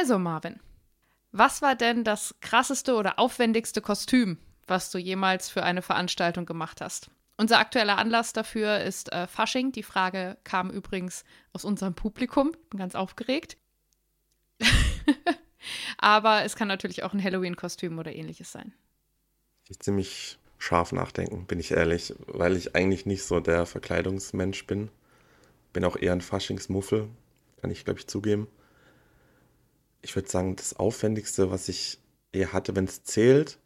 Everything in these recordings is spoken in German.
Also, Marvin, was war denn das krasseste oder aufwendigste Kostüm, was du jemals für eine Veranstaltung gemacht hast? Unser aktueller Anlass dafür ist äh, Fasching. Die Frage kam übrigens aus unserem Publikum. Bin ganz aufgeregt. Aber es kann natürlich auch ein Halloween-Kostüm oder ähnliches sein. Ich ziemlich scharf nachdenken, bin ich ehrlich, weil ich eigentlich nicht so der Verkleidungsmensch bin. Bin auch eher ein Faschingsmuffel, kann ich, glaube ich, zugeben. Ich würde sagen, das Aufwendigste, was ich eher hatte, wenn es zählt,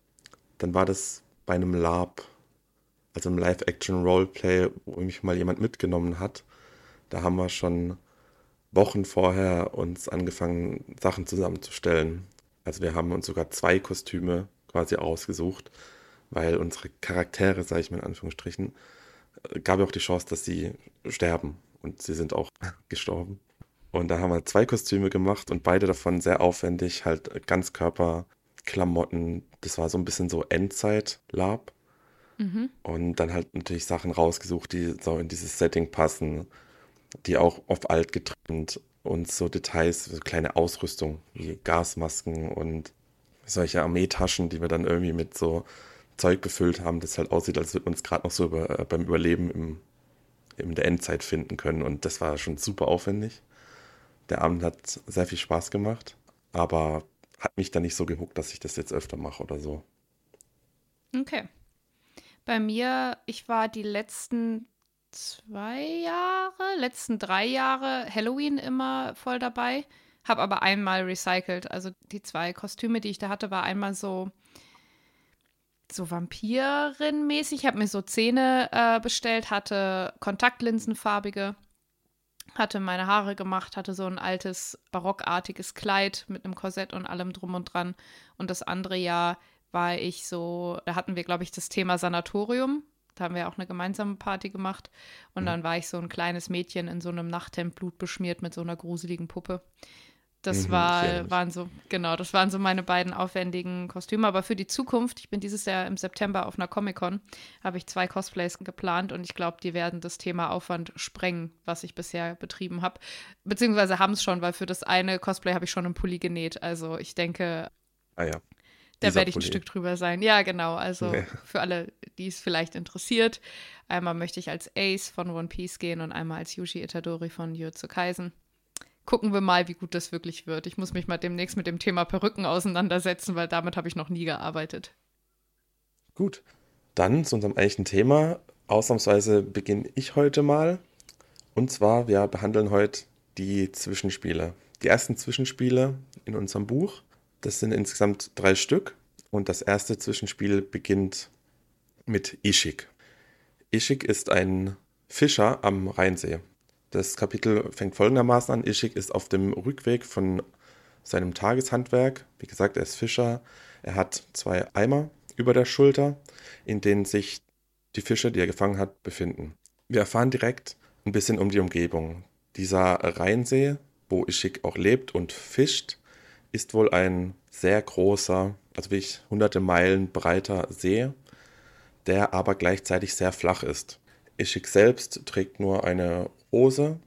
dann war das bei einem Lab, also einem Live-Action-Roleplay, wo mich mal jemand mitgenommen hat. Da haben wir schon Wochen vorher uns angefangen, Sachen zusammenzustellen. Also wir haben uns sogar zwei Kostüme quasi ausgesucht, weil unsere Charaktere, sage ich mal in Anführungsstrichen, äh, gab ja auch die Chance, dass sie sterben. Und sie sind auch gestorben. Und da haben wir zwei Kostüme gemacht und beide davon sehr aufwendig, halt Ganzkörperklamotten. Das war so ein bisschen so Endzeit-Lab. Mhm. Und dann halt natürlich Sachen rausgesucht, die so in dieses Setting passen die auch auf alt getrimmt und so Details, so kleine Ausrüstung wie Gasmasken und solche Armeetaschen, die wir dann irgendwie mit so Zeug befüllt haben, das halt aussieht, als würde man es gerade noch so über, äh, beim Überleben im, in der Endzeit finden können. Und das war schon super aufwendig. Der Abend hat sehr viel Spaß gemacht, aber hat mich dann nicht so gehuckt, dass ich das jetzt öfter mache oder so. Okay. Bei mir, ich war die letzten zwei Jahre, letzten drei Jahre Halloween immer voll dabei. Habe aber einmal recycelt. Also die zwei Kostüme, die ich da hatte, war einmal so so Vampirin-mäßig. Ich habe mir so Zähne äh, bestellt, hatte Kontaktlinsenfarbige, hatte meine Haare gemacht, hatte so ein altes barockartiges Kleid mit einem Korsett und allem drum und dran. Und das andere Jahr war ich so, da hatten wir, glaube ich, das Thema Sanatorium. Da haben wir auch eine gemeinsame Party gemacht. Und mhm. dann war ich so ein kleines Mädchen in so einem Nachthemd blutbeschmiert mit so einer gruseligen Puppe. Das mhm, war, waren so, genau, das waren so meine beiden aufwendigen Kostüme. Aber für die Zukunft, ich bin dieses Jahr im September auf einer Comic-Con, habe ich zwei Cosplays geplant und ich glaube, die werden das Thema Aufwand sprengen, was ich bisher betrieben habe. Beziehungsweise haben es schon, weil für das eine Cosplay habe ich schon einen Pulli genäht. Also ich denke, ah ja. Da werde ich ein Stück drüber sein. Ja, genau. Also ja. für alle, die es vielleicht interessiert. Einmal möchte ich als Ace von One Piece gehen und einmal als Yuji Itadori von Jujutsu Kaisen. Gucken wir mal, wie gut das wirklich wird. Ich muss mich mal demnächst mit dem Thema Perücken auseinandersetzen, weil damit habe ich noch nie gearbeitet. Gut. Dann zu unserem eigentlichen Thema. Ausnahmsweise beginne ich heute mal. Und zwar, wir behandeln heute die Zwischenspiele. Die ersten Zwischenspiele in unserem Buch. Das sind insgesamt drei Stück und das erste Zwischenspiel beginnt mit Ishik. Ishik ist ein Fischer am Rheinsee. Das Kapitel fängt folgendermaßen an. Ishik ist auf dem Rückweg von seinem Tageshandwerk. Wie gesagt, er ist Fischer. Er hat zwei Eimer über der Schulter, in denen sich die Fische, die er gefangen hat, befinden. Wir erfahren direkt ein bisschen um die Umgebung. Dieser Rheinsee, wo Ishik auch lebt und fischt, ist wohl ein sehr großer, also wirklich hunderte Meilen breiter See, der aber gleichzeitig sehr flach ist. Ishik selbst trägt nur eine Hose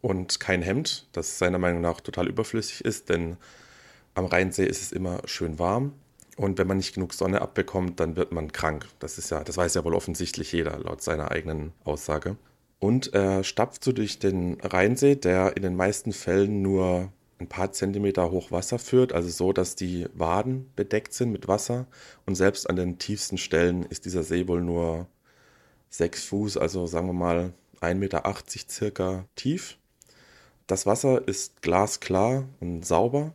und kein Hemd, das seiner Meinung nach total überflüssig ist, denn am Rheinsee ist es immer schön warm. Und wenn man nicht genug Sonne abbekommt, dann wird man krank. Das ist ja, das weiß ja wohl offensichtlich jeder, laut seiner eigenen Aussage. Und er stapft so durch den Rheinsee, der in den meisten Fällen nur ein paar Zentimeter hoch Wasser führt, also so, dass die Waden bedeckt sind mit Wasser. Und selbst an den tiefsten Stellen ist dieser See wohl nur sechs Fuß, also sagen wir mal 1,80 Meter circa tief. Das Wasser ist glasklar und sauber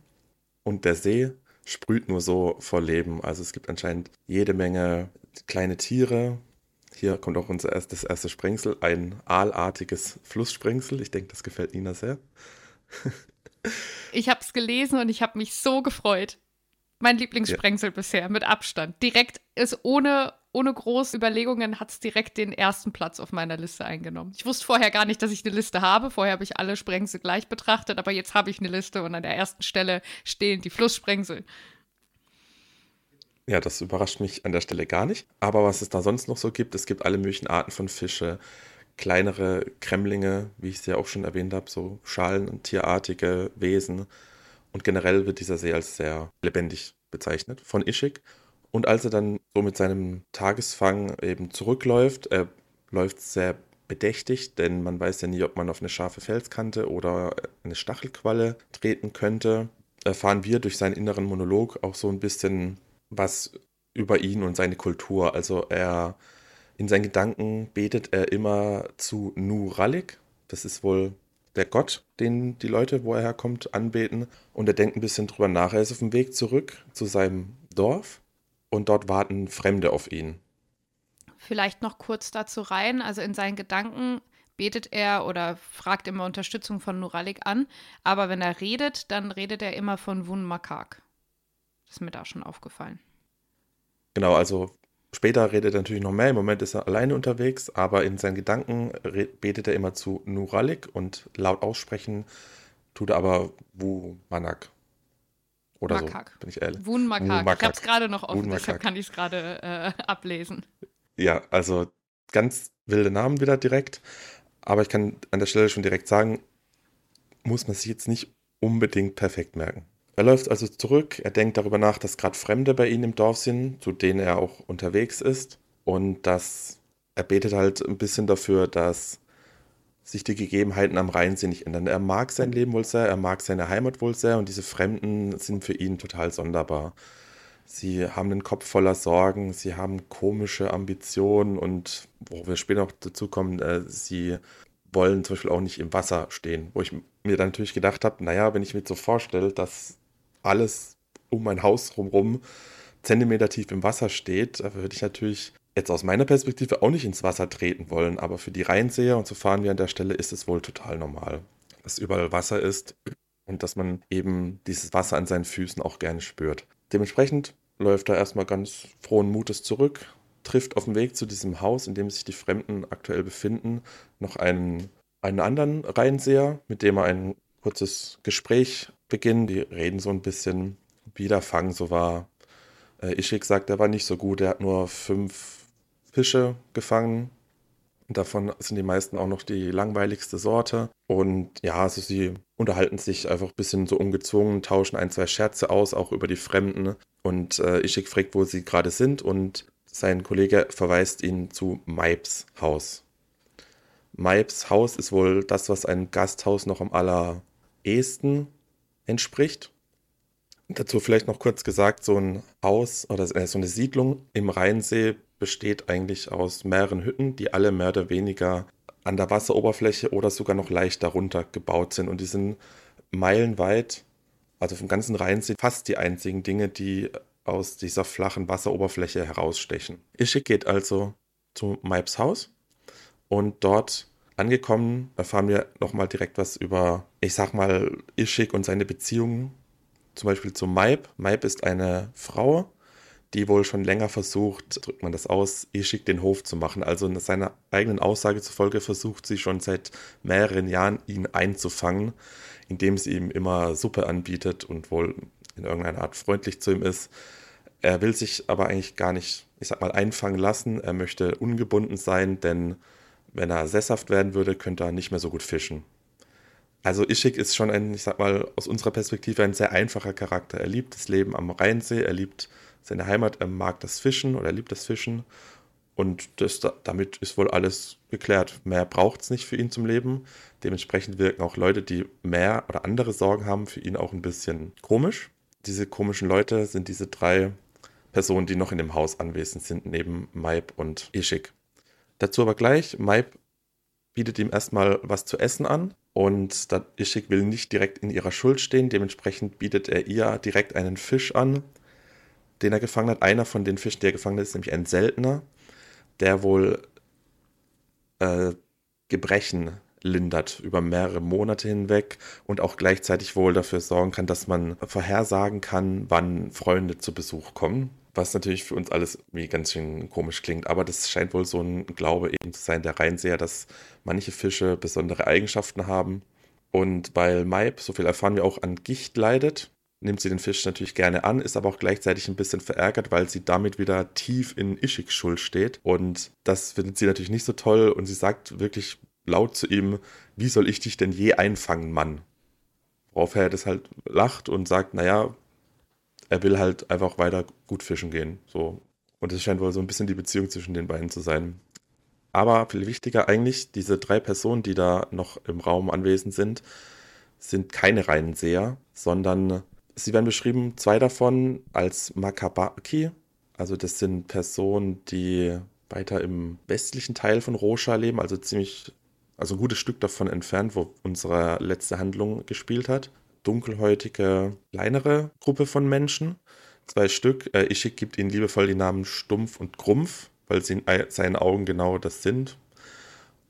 und der See sprüht nur so vor Leben. Also es gibt anscheinend jede Menge kleine Tiere. Hier kommt auch unser erstes, erste Sprengsel, ein aalartiges Flusssprengsel. Ich denke, das gefällt Nina sehr. Ich habe es gelesen und ich habe mich so gefreut. Mein Lieblingssprengsel ja. bisher, mit Abstand. Direkt ist ohne, ohne große Überlegungen, hat es direkt den ersten Platz auf meiner Liste eingenommen. Ich wusste vorher gar nicht, dass ich eine Liste habe. Vorher habe ich alle Sprengsel gleich betrachtet, aber jetzt habe ich eine Liste und an der ersten Stelle stehen die Flusssprengsel. Ja, das überrascht mich an der Stelle gar nicht. Aber was es da sonst noch so gibt, es gibt alle möglichen Arten von Fische kleinere Kremlinge, wie ich es ja auch schon erwähnt habe, so Schalen- und tierartige Wesen Und generell wird dieser See als sehr lebendig bezeichnet von Ishik. Und als er dann so mit seinem Tagesfang eben zurückläuft, er läuft sehr bedächtig, denn man weiß ja nie, ob man auf eine scharfe Felskante oder eine Stachelqualle treten könnte. Erfahren wir durch seinen inneren Monolog auch so ein bisschen was über ihn und seine Kultur. Also er in seinen Gedanken betet er immer zu Nu Ralik. Das ist wohl der Gott, den die Leute, wo er herkommt, anbeten. Und er denkt ein bisschen drüber nach. Er ist auf dem Weg zurück zu seinem Dorf und dort warten Fremde auf ihn. Vielleicht noch kurz dazu rein. Also in seinen Gedanken betet er oder fragt immer Unterstützung von Nuralik an. Aber wenn er redet, dann redet er immer von Wun Makak. Das ist mir da schon aufgefallen. Genau, also später redet er natürlich noch mehr. Im Moment ist er alleine unterwegs, aber in seinen Gedanken betet er immer zu Nuralik und laut aussprechen tut er aber Wu Manak. Oder Makak. so, bin ich ehrlich. Wun Makak. Ich habe es gerade noch offen, deshalb kann ich es gerade äh, ablesen. Ja, also ganz wilde Namen wieder direkt. Aber ich kann an der Stelle schon direkt sagen, muss man sich jetzt nicht unbedingt perfekt merken. Er läuft also zurück, er denkt darüber nach, dass gerade Fremde bei ihm im Dorf sind, zu denen er auch unterwegs ist. Und dass er betet halt ein bisschen dafür, dass sich die Gegebenheiten am Rheinsee nicht ändern. Er mag sein Leben wohl sehr, er mag seine Heimat wohl sehr und diese Fremden sind für ihn total sonderbar. Sie haben den Kopf voller Sorgen, sie haben komische Ambitionen und wo wir später noch dazu kommen, äh, sie wollen zum Beispiel auch nicht im Wasser stehen. Wo ich mir dann natürlich gedacht habe, naja, wenn ich mir so vorstelle, dass alles um mein Haus drumherum Zentimeter tief im Wasser steht, da würde ich natürlich jetzt aus meiner Perspektive auch nicht ins Wasser treten wollen, aber für die Rheinseher und so fahren wir an der Stelle ist es wohl total normal, dass überall Wasser ist und dass man eben dieses Wasser an seinen Füßen auch gerne spürt. Dementsprechend läuft er erstmal ganz frohen Mutes zurück, trifft auf dem Weg zu diesem Haus, in dem sich die Fremden aktuell befinden, noch einen, einen anderen Rheinseher, mit dem er ein kurzes Gespräch beginnt. Die reden so ein bisschen, wie der Fang so war. Äh, Ishik sagt, er war nicht so gut, er hat nur fünf Fische gefangen. Davon sind die meisten auch noch die langweiligste Sorte. Und ja, also sie unterhalten sich einfach ein bisschen so ungezwungen, tauschen ein, zwei Scherze aus, auch über die Fremden. Und äh, Ishik fragt, wo sie gerade sind und sein Kollege verweist ihn zu Maibs Haus. Maibs Haus ist wohl das, was ein Gasthaus noch am allerersten entspricht. Dazu vielleicht noch kurz gesagt, so ein Haus oder äh, so eine Siedlung im Rheinsee besteht eigentlich aus mehreren Hütten, die alle mehr oder weniger an der Wasseroberfläche oder sogar noch leicht darunter gebaut sind. Und die sind meilenweit, also vom ganzen Rheinsee, fast die einzigen Dinge, die aus dieser flachen Wasseroberfläche herausstechen. Ischik geht also zu Maibs Haus und dort angekommen erfahren wir nochmal direkt was über, ich sag mal, Ischik und seine Beziehungen. Zum Beispiel zu Maib. Maib ist eine Frau, die wohl schon länger versucht, drückt man das aus, Ischik den Hof zu machen. Also in seiner eigenen Aussage zufolge versucht sie schon seit mehreren Jahren, ihn einzufangen, indem sie ihm immer Suppe anbietet und wohl in irgendeiner Art freundlich zu ihm ist. Er will sich aber eigentlich gar nicht, ich sag mal, einfangen lassen. Er möchte ungebunden sein, denn wenn er sesshaft werden würde, könnte er nicht mehr so gut fischen. Also Ischik ist schon ein, ich sag mal, aus unserer Perspektive ein sehr einfacher Charakter. Er liebt das Leben am Rheinsee, er liebt seine Heimat, er mag das Fischen oder er liebt das Fischen. Und das, damit ist wohl alles geklärt. Mehr braucht es nicht für ihn zum Leben. Dementsprechend wirken auch Leute, die mehr oder andere Sorgen haben, für ihn auch ein bisschen komisch. Diese komischen Leute sind diese drei Personen, die noch in dem Haus anwesend sind, neben Maib und Ishik. Dazu aber gleich, Maib bietet ihm erstmal was zu essen an und Ishik will nicht direkt in ihrer Schuld stehen, dementsprechend bietet er ihr direkt einen Fisch an, den er gefangen hat. Einer von den Fischen, die er gefangen ist nämlich ein seltener, der wohl äh, Gebrechen lindert über mehrere Monate hinweg und auch gleichzeitig wohl dafür sorgen kann, dass man vorhersagen kann, wann Freunde zu Besuch kommen. Was natürlich für uns alles wie ganz schön komisch klingt, aber das scheint wohl so ein Glaube eben zu sein, der Reinseher, dass manche Fische besondere Eigenschaften haben. Und weil Maib, so viel erfahren wir auch, an Gicht leidet, nimmt sie den Fisch natürlich gerne an, ist aber auch gleichzeitig ein bisschen verärgert, weil sie damit wieder tief in Ischiks Schuld steht. Und das findet sie natürlich nicht so toll und sie sagt wirklich laut zu ihm, wie soll ich dich denn je einfangen, Mann? Worauf er das halt lacht und sagt, naja, er will halt einfach weiter gut fischen gehen. So. Und es scheint wohl so ein bisschen die Beziehung zwischen den beiden zu sein. Aber viel wichtiger eigentlich, diese drei Personen, die da noch im Raum anwesend sind, sind keine reinen Seher, sondern sie werden beschrieben, zwei davon als Makabaki. Also das sind Personen, die weiter im westlichen Teil von Rosha leben, also ziemlich, also ein gutes Stück davon entfernt, wo unsere letzte Handlung gespielt hat. Dunkelhäutige, kleinere Gruppe von Menschen. Zwei Stück. Äh, Ishik gibt ihnen liebevoll die Namen Stumpf und Grumpf weil sie in seinen Augen genau das sind.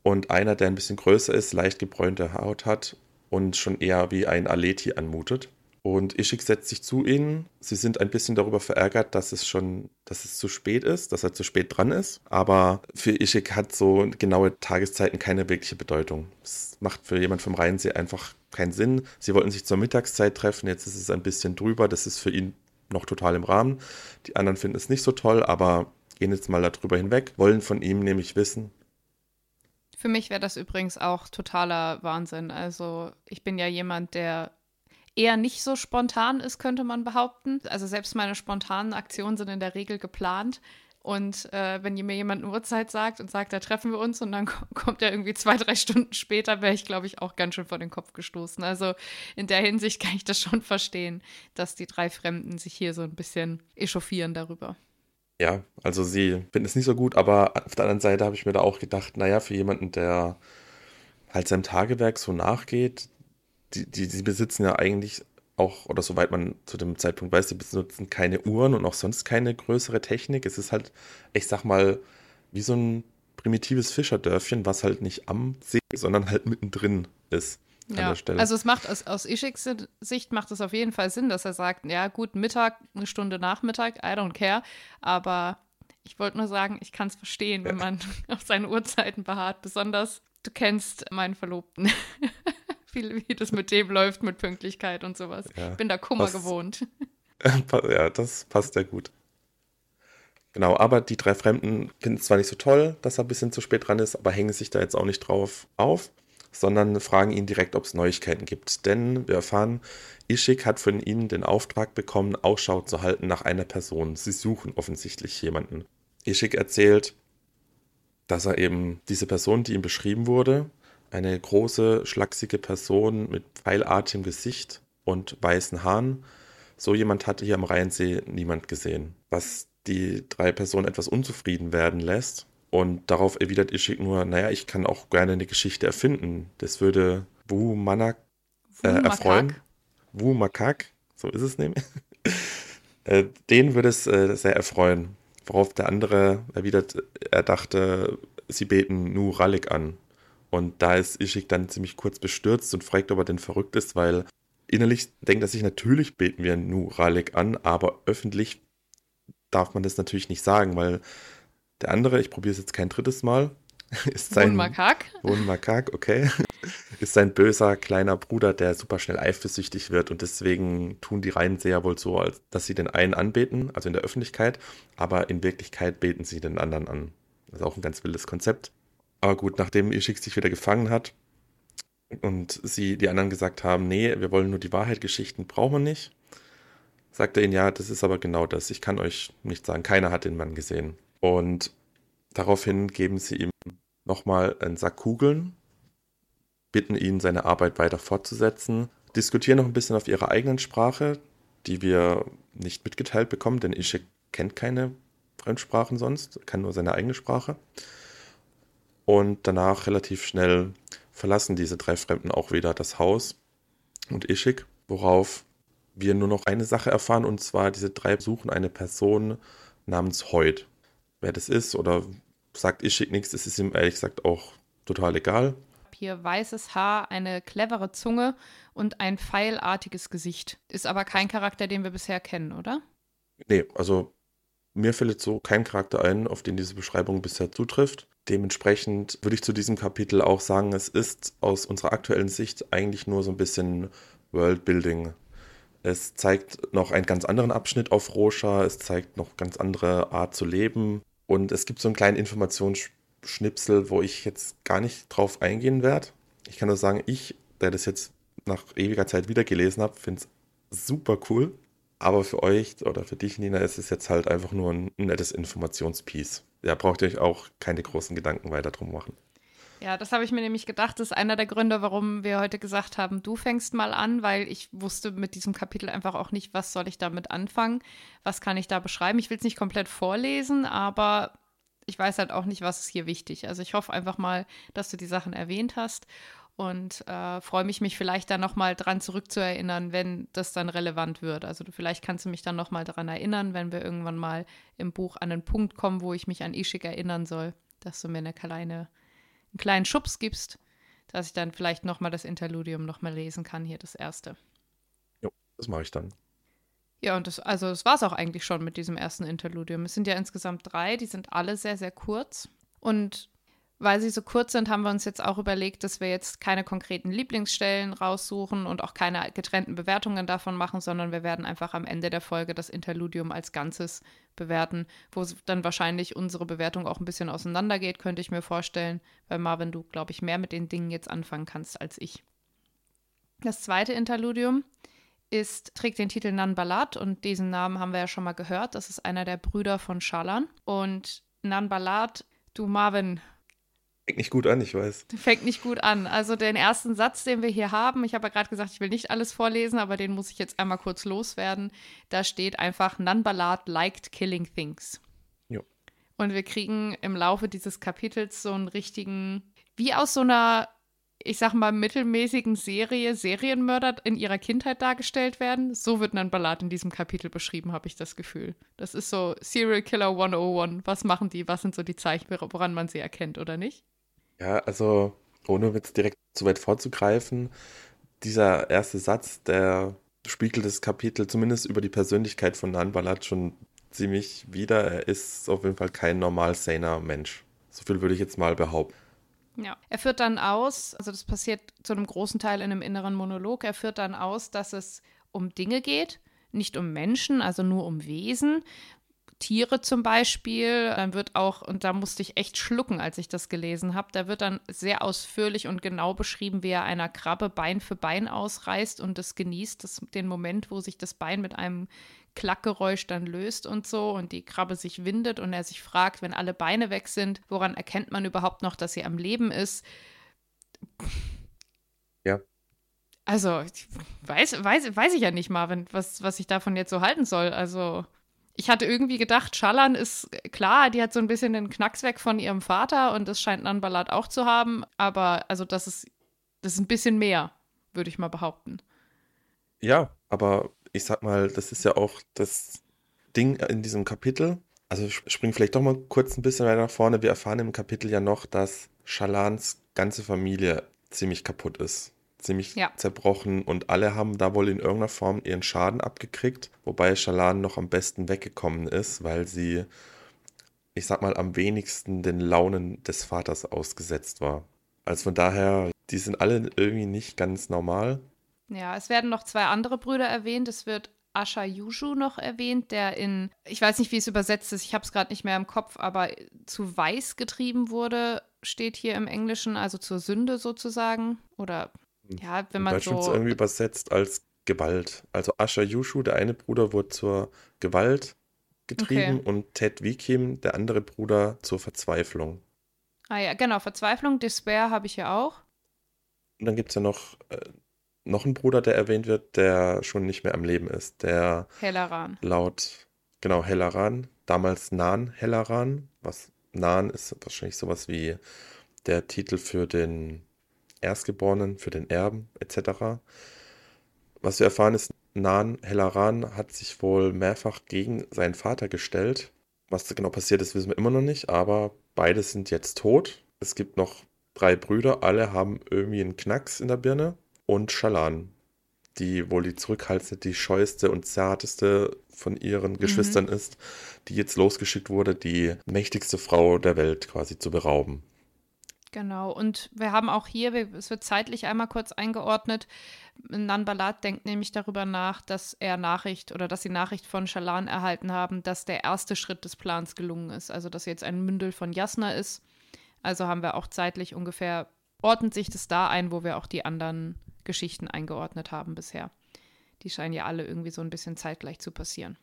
Und einer, der ein bisschen größer ist, leicht gebräunte Haut hat und schon eher wie ein Aleti anmutet. Und Ishik setzt sich zu ihnen. Sie sind ein bisschen darüber verärgert, dass es schon, dass es zu spät ist, dass er zu spät dran ist. Aber für Ishik hat so genaue Tageszeiten keine wirkliche Bedeutung. Es macht für jemand vom Rheinsee einfach keinen Sinn. Sie wollten sich zur Mittagszeit treffen, jetzt ist es ein bisschen drüber. Das ist für ihn noch total im Rahmen. Die anderen finden es nicht so toll, aber gehen jetzt mal darüber hinweg, wollen von ihm nämlich wissen. Für mich wäre das übrigens auch totaler Wahnsinn. Also ich bin ja jemand, der eher nicht so spontan ist, könnte man behaupten. Also selbst meine spontanen Aktionen sind in der Regel geplant. Und äh, wenn mir jemand eine Uhrzeit sagt und sagt, da treffen wir uns und dann kommt er irgendwie zwei, drei Stunden später, wäre ich, glaube ich, auch ganz schön vor den Kopf gestoßen. Also in der Hinsicht kann ich das schon verstehen, dass die drei Fremden sich hier so ein bisschen echauffieren darüber. Ja, also sie finden es nicht so gut, aber auf der anderen Seite habe ich mir da auch gedacht, naja, für jemanden, der halt seinem Tagewerk so nachgeht, die, die, die besitzen ja eigentlich auch, oder soweit man zu dem Zeitpunkt weiß, die besitzen keine Uhren und auch sonst keine größere Technik. Es ist halt, ich sag mal, wie so ein primitives Fischerdörfchen, was halt nicht am See, sondern halt mittendrin ist ja. Also es macht aus, aus Ishiks Sicht macht es auf jeden Fall Sinn, dass er sagt, ja gut, Mittag, eine Stunde Nachmittag, I don't care. Aber ich wollte nur sagen, ich kann es verstehen, wenn man auf seine Uhrzeiten beharrt. Besonders, du kennst meinen Verlobten. wie, wie das mit dem läuft, mit Pünktlichkeit und sowas. Ja, ich bin da Kummer das, gewohnt. ja, das passt ja gut. Genau, aber die drei Fremden finden es zwar nicht so toll, dass er ein bisschen zu spät dran ist, aber hängen sich da jetzt auch nicht drauf auf sondern fragen ihn direkt, ob es Neuigkeiten gibt. Denn wir erfahren, Ishik hat von ihnen den Auftrag bekommen, Ausschau zu halten nach einer Person. Sie suchen offensichtlich jemanden. Ishik erzählt, dass er eben diese Person, die ihm beschrieben wurde, eine große, schlachsige Person mit pfeilartigem Gesicht und weißen Haaren, so jemand hatte hier am Rheinsee niemand gesehen. Was die drei Personen etwas unzufrieden werden lässt, und darauf erwidert Ishik nur, naja, ich kann auch gerne eine Geschichte erfinden. Das würde Wu Manak äh, erfreuen. Wu Makak, so ist es nämlich. äh, den würde es äh, sehr erfreuen. Worauf der andere erwidert, er dachte, sie beten Nu Ralik an. Und da ist Ishik dann ziemlich kurz bestürzt und fragt, ob er denn verrückt ist, weil innerlich denkt er sich, natürlich beten wir Nu Ralik an, aber öffentlich darf man das natürlich nicht sagen, weil der andere, ich probiere es jetzt kein drittes Mal, ist sein. Makak. Makak, okay. Ist sein böser kleiner Bruder, der super schnell eifersüchtig wird und deswegen tun die Rheinseher wohl so, als dass sie den einen anbeten, also in der Öffentlichkeit, aber in Wirklichkeit beten sie den anderen an. Das ist auch ein ganz wildes Konzept. Aber gut, nachdem Ishik sich wieder gefangen hat und sie die anderen gesagt haben, nee, wir wollen nur die Wahrheit, brauchen wir nicht, sagt er ihnen, ja, das ist aber genau das. Ich kann euch nicht sagen, keiner hat den Mann gesehen. Und daraufhin geben sie ihm nochmal einen Sack Kugeln, bitten ihn, seine Arbeit weiter fortzusetzen, diskutieren noch ein bisschen auf ihrer eigenen Sprache, die wir nicht mitgeteilt bekommen, denn Ishik kennt keine Fremdsprachen sonst, kann nur seine eigene Sprache. Und danach relativ schnell verlassen diese drei Fremden auch wieder das Haus und Ishik, worauf wir nur noch eine Sache erfahren, und zwar diese drei suchen eine Person namens Heut wer das ist oder sagt, ich schicke nichts, das ist ihm ehrlich gesagt auch total egal. Hier weißes Haar, eine clevere Zunge und ein pfeilartiges Gesicht. Ist aber kein Charakter, den wir bisher kennen, oder? Nee, also mir fällt so kein Charakter ein, auf den diese Beschreibung bisher zutrifft. Dementsprechend würde ich zu diesem Kapitel auch sagen, es ist aus unserer aktuellen Sicht eigentlich nur so ein bisschen Worldbuilding. Es zeigt noch einen ganz anderen Abschnitt auf Rosha, es zeigt noch ganz andere Art zu leben. Und es gibt so einen kleinen Informationsschnipsel, wo ich jetzt gar nicht drauf eingehen werde. Ich kann nur sagen, ich, der das jetzt nach ewiger Zeit wieder gelesen habe. Finde es super cool. Aber für euch oder für dich, Nina, ist es jetzt halt einfach nur ein nettes Informationspiece. Da braucht ihr euch auch keine großen Gedanken weiter drum machen. Ja, das habe ich mir nämlich gedacht. Das ist einer der Gründe, warum wir heute gesagt haben, du fängst mal an, weil ich wusste mit diesem Kapitel einfach auch nicht, was soll ich damit anfangen, was kann ich da beschreiben. Ich will es nicht komplett vorlesen, aber ich weiß halt auch nicht, was ist hier wichtig. Also ich hoffe einfach mal, dass du die Sachen erwähnt hast und äh, freue mich, mich vielleicht dann nochmal dran zurückzuerinnern, wenn das dann relevant wird. Also du, vielleicht kannst du mich dann nochmal daran erinnern, wenn wir irgendwann mal im Buch an einen Punkt kommen, wo ich mich an Ishik erinnern soll, dass du mir eine kleine, einen kleinen Schubs gibst, dass ich dann vielleicht nochmal das Interludium nochmal lesen kann, hier das erste. Jo, das mache ich dann. Ja, und das, also das war es auch eigentlich schon mit diesem ersten Interludium. Es sind ja insgesamt drei, die sind alle sehr, sehr kurz. Und weil sie so kurz sind, haben wir uns jetzt auch überlegt, dass wir jetzt keine konkreten Lieblingsstellen raussuchen und auch keine getrennten Bewertungen davon machen, sondern wir werden einfach am Ende der Folge das Interludium als Ganzes bewerten, wo dann wahrscheinlich unsere Bewertung auch ein bisschen auseinandergeht, könnte ich mir vorstellen, weil Marvin, du, glaube ich, mehr mit den Dingen jetzt anfangen kannst als ich. Das zweite Interludium ist, trägt den Titel Nan Balat und diesen Namen haben wir ja schon mal gehört. Das ist einer der Brüder von Shalan. Und Nan Balat, du Marvin, Fängt nicht gut an, ich weiß. Fängt nicht gut an. Also den ersten Satz, den wir hier haben, ich habe ja gerade gesagt, ich will nicht alles vorlesen, aber den muss ich jetzt einmal kurz loswerden. Da steht einfach, Nanbalat liked killing things. Jo. Und wir kriegen im Laufe dieses Kapitels so einen richtigen, wie aus so einer, ich sag mal, mittelmäßigen Serie Serienmörder in ihrer Kindheit dargestellt werden. So wird Nanbalat in diesem Kapitel beschrieben, habe ich das Gefühl. Das ist so Serial Killer 101. Was machen die? Was sind so die Zeichen, woran man sie erkennt, oder nicht? Ja, also ohne jetzt direkt zu weit vorzugreifen, dieser erste Satz, der spiegelt das Kapitel zumindest über die Persönlichkeit von Nanbalat schon ziemlich wider. Er ist auf jeden Fall kein normal saner Mensch. So viel würde ich jetzt mal behaupten. Ja, er führt dann aus, also das passiert zu einem großen Teil in einem inneren Monolog, er führt dann aus, dass es um Dinge geht, nicht um Menschen, also nur um Wesen, Tiere zum Beispiel. Dann wird auch, und da musste ich echt schlucken, als ich das gelesen habe, da wird dann sehr ausführlich und genau beschrieben, wie er einer Krabbe Bein für Bein ausreißt und das genießt, das, den Moment, wo sich das Bein mit einem Klackgeräusch dann löst und so und die Krabbe sich windet und er sich fragt, wenn alle Beine weg sind, woran erkennt man überhaupt noch, dass sie am Leben ist? Ja. Also, weiß, weiß, weiß ich ja nicht, Marvin, was, was ich davon jetzt so halten soll. Also, ich hatte irgendwie gedacht, Schallan ist klar, die hat so ein bisschen den Knacks weg von ihrem Vater und das scheint Nanbalat auch zu haben, aber also das ist, das ist ein bisschen mehr, würde ich mal behaupten. Ja, aber ich sag mal, das ist ja auch das Ding in diesem Kapitel. Also ich springe vielleicht doch mal kurz ein bisschen weiter nach vorne. Wir erfahren im Kapitel ja noch, dass Schalans ganze Familie ziemlich kaputt ist ziemlich ja. zerbrochen und alle haben da wohl in irgendeiner Form ihren Schaden abgekriegt, wobei Shalan noch am besten weggekommen ist, weil sie, ich sag mal, am wenigsten den Launen des Vaters ausgesetzt war. Also von daher, die sind alle irgendwie nicht ganz normal. Ja, es werden noch zwei andere Brüder erwähnt. Es wird Asha Yushu noch erwähnt, der in, ich weiß nicht, wie es übersetzt ist, ich habe es gerade nicht mehr im Kopf, aber zu weiß getrieben wurde, steht hier im Englischen, also zur Sünde sozusagen. Oder ja, wenn man so. irgendwie übersetzt als Gewalt. Also Asha Yushu, der eine Bruder, wurde zur Gewalt getrieben okay. und Ted Wikim, der andere Bruder, zur Verzweiflung. Ah ja, genau, Verzweiflung, Despair habe ich ja auch. Und dann gibt es ja noch, äh, noch einen Bruder, der erwähnt wird, der schon nicht mehr am Leben ist. Der Hellaran. Laut, genau, Hellaran, damals Nan Hellaran, was Nan ist wahrscheinlich sowas wie der Titel für den Erstgeborenen, für den Erben etc. Was wir erfahren ist, Nan Hellaran hat sich wohl mehrfach gegen seinen Vater gestellt. Was da genau passiert ist, wissen wir immer noch nicht, aber beide sind jetzt tot. Es gibt noch drei Brüder, alle haben irgendwie einen Knacks in der Birne. Und Shalan, die wohl die zurückhaltende, die scheueste und zarteste von ihren mhm. Geschwistern ist, die jetzt losgeschickt wurde, die mächtigste Frau der Welt quasi zu berauben. Genau, und wir haben auch hier, es wird zeitlich einmal kurz eingeordnet, Nanbalat denkt nämlich darüber nach, dass er Nachricht oder dass sie Nachricht von Shalan erhalten haben, dass der erste Schritt des Plans gelungen ist, also dass jetzt ein Mündel von Jasna ist. Also haben wir auch zeitlich ungefähr, ordnet sich das da ein, wo wir auch die anderen Geschichten eingeordnet haben bisher. Die scheinen ja alle irgendwie so ein bisschen zeitgleich zu passieren.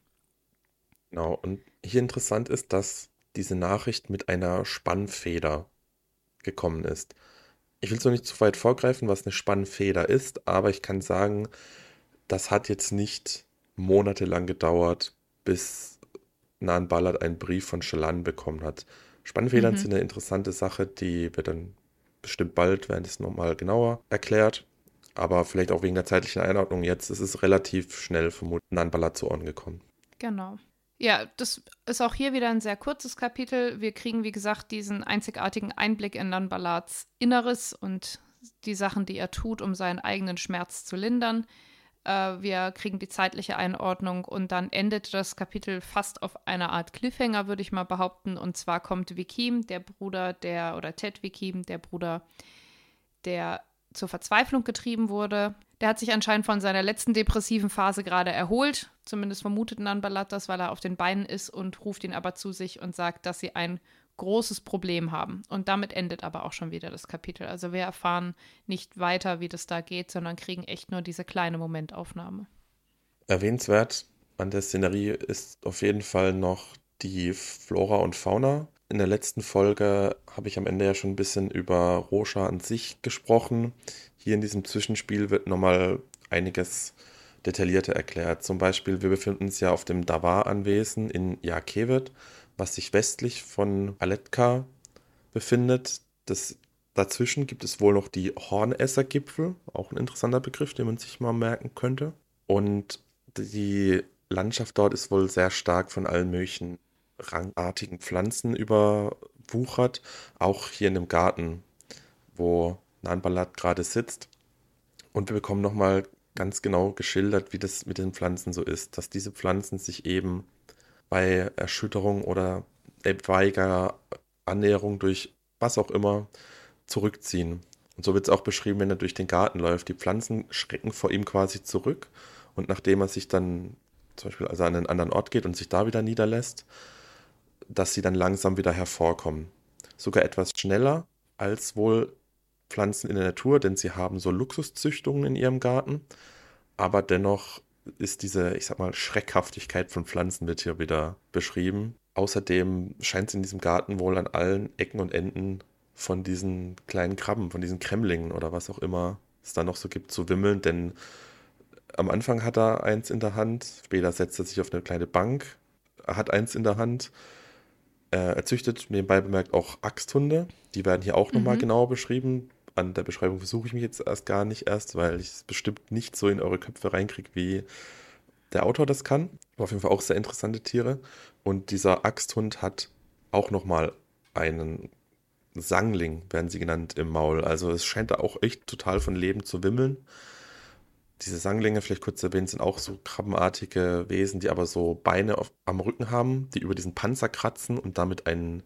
Genau, und hier interessant ist, dass diese Nachricht mit einer Spannfeder gekommen ist. Ich will so nicht zu weit vorgreifen, was eine Spannfeder ist, aber ich kann sagen, das hat jetzt nicht monatelang gedauert, bis Nan Ballard einen Brief von Shalan bekommen hat. Spannfedern mhm. sind eine interessante Sache, die wird dann bestimmt bald, werden es nochmal genauer erklärt. Aber vielleicht auch wegen der zeitlichen Einordnung jetzt ist es relativ schnell vermutlich Nan Ballard zu Ohren gekommen. Genau. Ja, das ist auch hier wieder ein sehr kurzes Kapitel. Wir kriegen, wie gesagt, diesen einzigartigen Einblick in Nan Ballards Inneres und die Sachen, die er tut, um seinen eigenen Schmerz zu lindern. Äh, wir kriegen die zeitliche Einordnung und dann endet das Kapitel fast auf einer Art Cliffhanger, würde ich mal behaupten. Und zwar kommt Vikim, der Bruder der, oder Ted Vikim, der Bruder, der zur Verzweiflung getrieben wurde. Der hat sich anscheinend von seiner letzten depressiven Phase gerade erholt. Zumindest vermutet Nanbalat das, weil er auf den Beinen ist und ruft ihn aber zu sich und sagt, dass sie ein großes Problem haben. Und damit endet aber auch schon wieder das Kapitel. Also wir erfahren nicht weiter, wie das da geht, sondern kriegen echt nur diese kleine Momentaufnahme. Erwähnenswert an der Szenerie ist auf jeden Fall noch die Flora und Fauna. In der letzten Folge habe ich am Ende ja schon ein bisschen über Rosha an sich gesprochen. Hier in diesem Zwischenspiel wird nochmal einiges detaillierter erklärt. Zum Beispiel, wir befinden uns ja auf dem Davar-Anwesen in Jakewit was sich westlich von Aletka befindet. Das, dazwischen gibt es wohl noch die Hornesser-Gipfel, auch ein interessanter Begriff, den man sich mal merken könnte. Und die Landschaft dort ist wohl sehr stark von allen möglichen rangartigen Pflanzen überwuchert, auch hier in dem Garten, wo Nanbalat gerade sitzt. Und wir bekommen nochmal ganz genau geschildert, wie das mit den Pflanzen so ist, dass diese Pflanzen sich eben bei Erschütterung oder etwaiger Annäherung durch was auch immer zurückziehen. Und so wird es auch beschrieben, wenn er durch den Garten läuft. Die Pflanzen schrecken vor ihm quasi zurück und nachdem er sich dann zum Beispiel also an einen anderen Ort geht und sich da wieder niederlässt, dass sie dann langsam wieder hervorkommen. Sogar etwas schneller als wohl Pflanzen in der Natur, denn sie haben so Luxuszüchtungen in ihrem Garten, aber dennoch ist diese, ich sag mal, Schreckhaftigkeit von Pflanzen wird hier wieder beschrieben. Außerdem scheint es in diesem Garten wohl an allen Ecken und Enden von diesen kleinen Krabben, von diesen Kremlingen oder was auch immer es da noch so gibt, zu wimmeln, denn am Anfang hat er eins in der Hand, später setzt er sich auf eine kleine Bank, hat eins in der Hand. Er züchtet nebenbei bemerkt auch Axthunde, die werden hier auch nochmal mhm. genauer beschrieben an der Beschreibung versuche ich mich jetzt erst gar nicht erst, weil ich es bestimmt nicht so in eure Köpfe reinkriege, wie der Autor das kann. Aber auf jeden Fall auch sehr interessante Tiere. Und dieser Axthund hat auch nochmal einen Sangling, werden sie genannt, im Maul. Also es scheint da auch echt total von Leben zu wimmeln. Diese Sanglinge, vielleicht kurz erwähnt, sind auch so krabbenartige Wesen, die aber so Beine auf, am Rücken haben, die über diesen Panzer kratzen und damit einen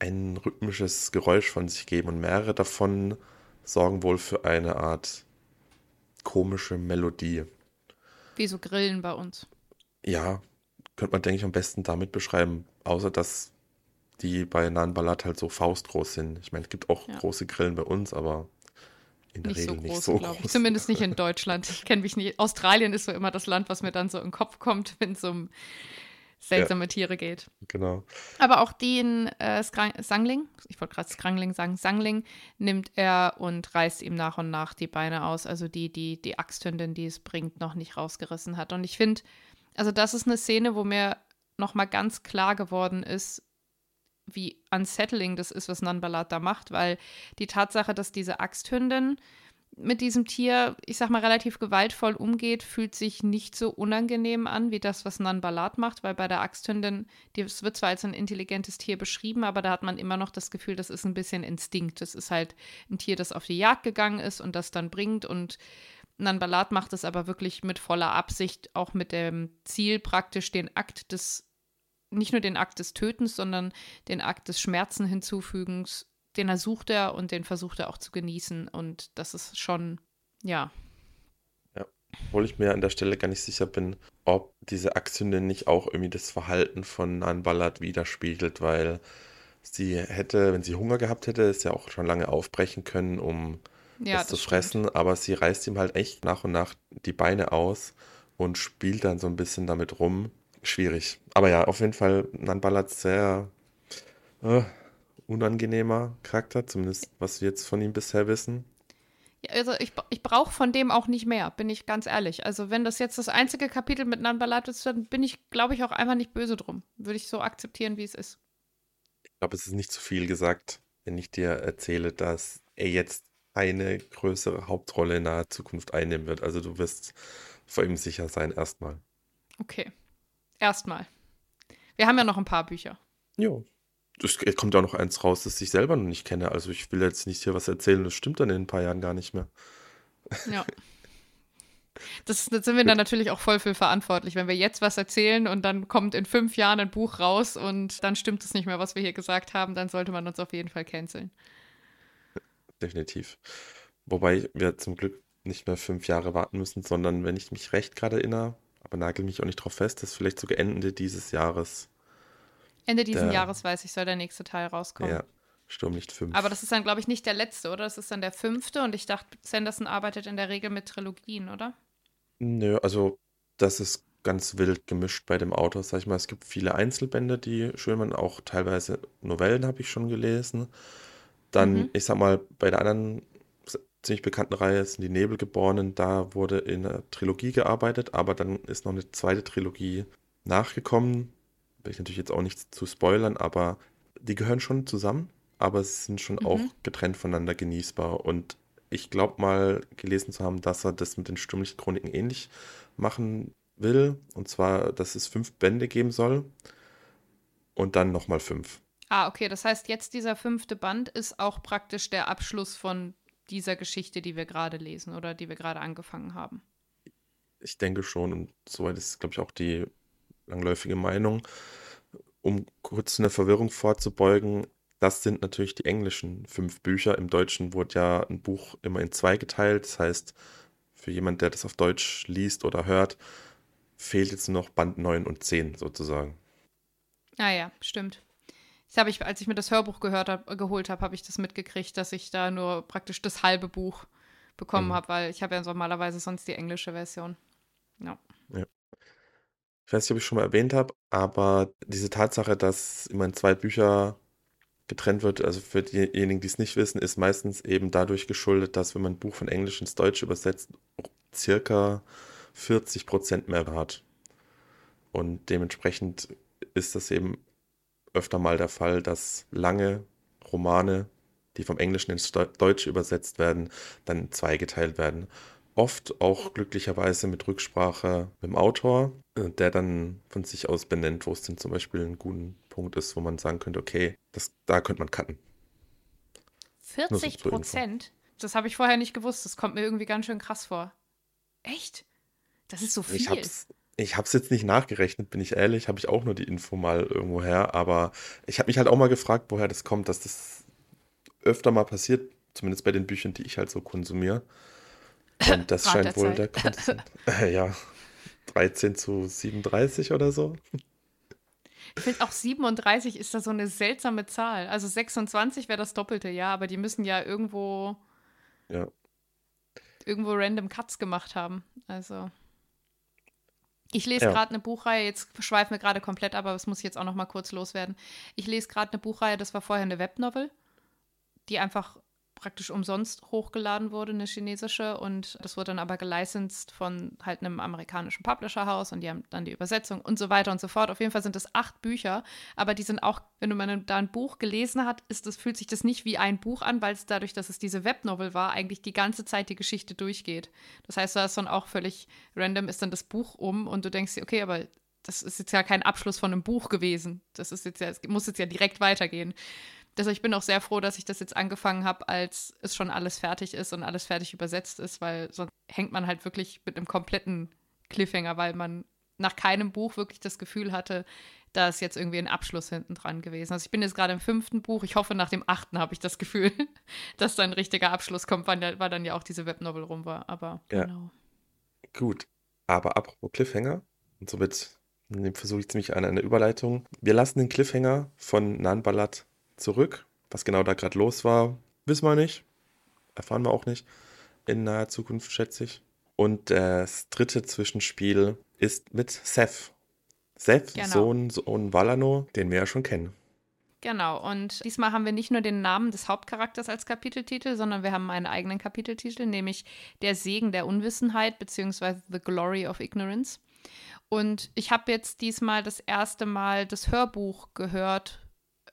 ein rhythmisches Geräusch von sich geben und mehrere davon sorgen wohl für eine Art komische Melodie. Wie so Grillen bei uns. Ja, könnte man, denke ich, am besten damit beschreiben, außer dass die bei Nan Balat halt so faustgroß sind. Ich meine, es gibt auch ja. große Grillen bei uns, aber in der nicht Regel so groß, nicht so groß. Ich. Zumindest nicht in Deutschland. Ich kenne mich nicht. Australien ist so immer das Land, was mir dann so in den Kopf kommt, wenn es um seltsame ja, Tiere geht. Genau. Aber auch den äh, Sangling, ich wollte gerade Skrangling sagen, Sangling nimmt er und reißt ihm nach und nach die Beine aus. Also die, die, die Axthündin, die es bringt, noch nicht rausgerissen hat. Und ich finde, also das ist eine Szene, wo mir nochmal ganz klar geworden ist, wie unsettling das ist, was Nanbalat da macht, weil die Tatsache, dass diese Axthündin mit diesem Tier, ich sag mal, relativ gewaltvoll umgeht, fühlt sich nicht so unangenehm an wie das, was Nanbalat macht, weil bei der Axthündin, das wird zwar als ein intelligentes Tier beschrieben, aber da hat man immer noch das Gefühl, das ist ein bisschen Instinkt. Das ist halt ein Tier, das auf die Jagd gegangen ist und das dann bringt und Nanbalat macht es aber wirklich mit voller Absicht, auch mit dem Ziel praktisch den Akt des, nicht nur den Akt des Tötens, sondern den Akt des Schmerzen hinzufügens den ersucht er und den versucht er auch zu genießen. Und das ist schon, ja. Ja, obwohl ich mir an der Stelle gar nicht sicher bin, ob diese Aktion nicht auch irgendwie das Verhalten von Nan Ballard widerspiegelt, weil sie hätte, wenn sie Hunger gehabt hätte, es ja auch schon lange aufbrechen können, um ja, das, zu stimmt. fressen, aber sie reißt ihm halt echt nach und nach die Beine aus und spielt dann so ein bisschen damit rum. Schwierig. Aber ja, auf jeden Fall Nanbalat sehr äh, unangenehmer Charakter, zumindest was wir jetzt von ihm bisher wissen. Ja, also ich, ich brauche von dem auch nicht mehr, bin ich ganz ehrlich. Also wenn das jetzt das einzige Kapitel mit Nanbalat ist, dann bin ich, glaube ich, auch einfach nicht böse drum. Würde ich so akzeptieren, wie es ist. Ich glaube, es ist nicht zu viel gesagt, wenn ich dir erzähle, dass er jetzt eine größere Hauptrolle in naher Zukunft einnehmen wird. Also du wirst vor ihm sicher sein, erstmal. Okay. Erstmal. Wir haben ja noch ein paar Bücher. Jo. Es kommt ja auch noch eins raus, das ich selber noch nicht kenne. Also ich will jetzt nicht hier was erzählen, das stimmt dann in ein paar Jahren gar nicht mehr. Ja. Das, das sind wir dann natürlich auch voll für verantwortlich, wenn wir jetzt was erzählen und dann kommt in fünf Jahren ein Buch raus und dann stimmt es nicht mehr, was wir hier gesagt haben, dann sollte man uns auf jeden Fall canceln. Definitiv. Wobei wir zum Glück nicht mehr fünf Jahre warten müssen, sondern wenn ich mich recht gerade erinnere, aber nagel mich auch nicht drauf fest, dass vielleicht sogar Ende dieses Jahres. Ende dieses Der- Jahres, weiß ich, soll der nächste Teil rauskommen. Ja, Sturmlicht 5. Aber das ist dann, glaube ich, nicht der letzte, oder? Das ist dann der fünfte und ich dachte, Sanderson arbeitet in der Regel mit Trilogien, oder? Nö, also das ist ganz wild gemischt bei dem Autor, sag ich mal. Es gibt viele Einzelbände, die schön waren, auch teilweise Novellen habe ich schon gelesen. Dann, Mhm. ich sag mal, bei der anderen ziemlich bekannten Reihe sind die Nebelgeborenen, da wurde in einer Trilogie gearbeitet, aber dann ist noch eine zweite Trilogie nachgekommen. Will ich natürlich jetzt auch nichts zu spoilern, aber die gehören schon zusammen, aber sie sind schon Mhm. auch getrennt voneinander genießbar. Und ich glaube mal gelesen zu haben, dass er das mit den Sturmlichtchroniken ähnlich machen will. Und zwar, dass es fünf Bände geben soll und dann nochmal fünf. Ah, okay. Das heißt, jetzt dieser fünfte Band ist auch praktisch der Abschluss von dieser Geschichte, die wir gerade lesen oder die wir gerade angefangen haben. Ich denke schon, und soweit ist, glaube ich, auch die langläufige Meinung. Um kurz eine Verwirrung vorzubeugen, das sind natürlich die englischen fünf Bücher. Im Deutschen wurde ja ein Buch immer in zwei geteilt. Das heißt, für jemand, der das auf Deutsch liest oder hört, fehlt jetzt nur noch Band 9 und 10 sozusagen. Ah ja, stimmt. Das habe ich, als ich mir das Hörbuch gehört hab, geholt habe, habe ich das mitgekriegt, dass ich da nur praktisch das halbe Buch bekommen Mhm. habe, weil ich habe ja normalerweise sonst die englische Version. Ja. Ich weiß nicht, ob ich schon mal erwähnt habe, aber diese Tatsache, dass immer in zwei Bücher getrennt wird, also für diejenigen, die es nicht wissen, ist meistens eben dadurch geschuldet, dass wenn man ein Buch von Englisch ins Deutsche übersetzt, circa 40 Prozent mehr hat. Und dementsprechend ist das eben öfter mal der Fall, dass lange Romane, die vom Englischen ins Deu- Deutsche übersetzt werden, dann in zwei geteilt werden. Oft auch glücklicherweise mit Rücksprache mit dem Autor, der dann von sich aus benennt, wo es denn zum Beispiel ein guter Punkt ist, wo man sagen könnte, okay, das, da könnte man cutten. 40 zur Info. Prozent? Das habe ich vorher nicht gewusst. Das kommt mir irgendwie ganz schön krass vor. Echt? Das ist so viel. Ich hab's, ich hab's jetzt nicht nachgerechnet, bin ich ehrlich, habe ich auch nur die Info mal irgendwo her, aber ich habe mich halt auch mal gefragt, woher das kommt, dass das öfter mal passiert, zumindest bei den Büchern, die ich halt so konsumiere. Und das scheint wohl Zeit. der Grund. Äh, ja, 13 zu 37 oder so. Ich finde auch 37 ist da so eine seltsame Zahl. Also 26 wäre das Doppelte, ja, aber die müssen ja irgendwo, Ja. irgendwo random Cuts gemacht haben. Also. Ich lese Ja. gerade eine Buchreihe, jetzt schweifen wir gerade komplett, ab, aber das muss ich jetzt auch noch mal kurz loswerden. Ich lese gerade eine Buchreihe, das war vorher eine Webnovel, die einfach praktisch umsonst hochgeladen wurde, eine chinesische, und das wurde dann aber gelicensed von halt einem amerikanischen Publisherhaus und die haben dann die Übersetzung und so weiter und so fort. Auf jeden Fall sind das acht Bücher, aber die sind auch, wenn du mal da ein Buch gelesen hast, ist das, fühlt sich das nicht wie ein Buch an, weil es dadurch, dass es diese Webnovel war, eigentlich die ganze Zeit die Geschichte durchgeht. Das heißt, da ist dann auch völlig random ist dann das Buch um und du denkst dir, okay, aber das ist jetzt ja kein Abschluss von einem Buch gewesen. Das ist jetzt ja, muss jetzt ja direkt weitergehen. Deshalb ich bin auch sehr froh, dass ich das jetzt angefangen habe, als es schon alles fertig ist und alles fertig übersetzt ist, weil sonst hängt man halt wirklich mit einem kompletten Cliffhanger, weil man nach keinem Buch wirklich das Gefühl hatte, da ist jetzt irgendwie ein Abschluss hinten dran gewesen. Also ich bin jetzt gerade im fünften Buch. Ich hoffe, nach dem achten habe ich das Gefühl, dass da ein richtiger Abschluss kommt, weil, weil dann ja auch diese Webnovel rum war. Aber Ja. genau. Gut, aber apropos Cliffhanger, und somit versuche ich ziemlich an eine Überleitung. Wir lassen den Cliffhanger von Nanbalat zurück. Was genau da gerade los war, wissen wir nicht. erfahren wir auch nicht in naher Zukunft, schätze ich. Und das dritte Zwischenspiel ist mit Seth. Seth, genau. Sohn, Sohn Valano, den wir ja schon kennen. Genau, und diesmal haben wir nicht nur den Namen des Hauptcharakters als Kapiteltitel, sondern wir haben einen eigenen Kapiteltitel, nämlich Der Segen der Unwissenheit beziehungsweise The Glory of Ignorance. Und ich habe jetzt diesmal das erste Mal das Hörbuch gehört,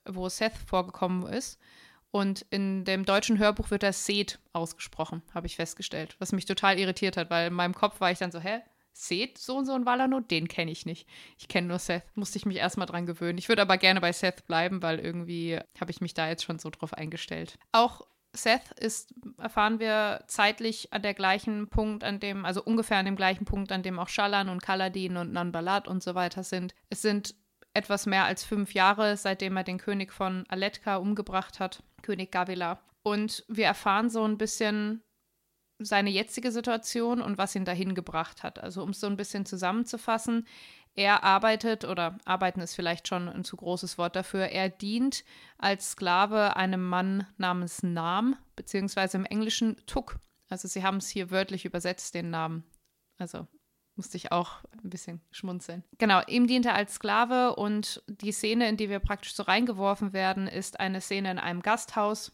wo Seth vorgekommen ist. Und in dem deutschen Hörbuch wird er Seth ausgesprochen, habe ich festgestellt, was mich total irritiert hat, weil in meinem Kopf war ich dann so, hä? Seth, so und so ein Valano, den kenne ich nicht. Ich kenne nur Seth, musste ich mich erstmal dran gewöhnen. Ich würde aber gerne bei Seth bleiben, weil irgendwie habe ich mich da jetzt schon so drauf eingestellt. Auch Seth ist, erfahren wir, zeitlich an der gleichen Punkt, an dem, also ungefähr an dem gleichen Punkt, an dem auch Shallan und Kaladin und Nanbalat und so weiter sind. Es sind etwas mehr als fünf Jahre, seitdem er den König von Aletka umgebracht hat, König Gavila. Und wir erfahren so ein bisschen seine jetzige Situation und was ihn dahin gebracht hat. Also um es so ein bisschen zusammenzufassen, er arbeitet, oder arbeiten ist vielleicht schon ein zu großes Wort dafür, er dient als Sklave einem Mann namens Nam, beziehungsweise im Englischen Tuk. Also sie haben es hier wörtlich übersetzt, den Namen. Also musste ich auch ein bisschen schmunzeln. Genau, ihm dient er als Sklave und die Szene, in die wir praktisch so reingeworfen werden, ist eine Szene in einem Gasthaus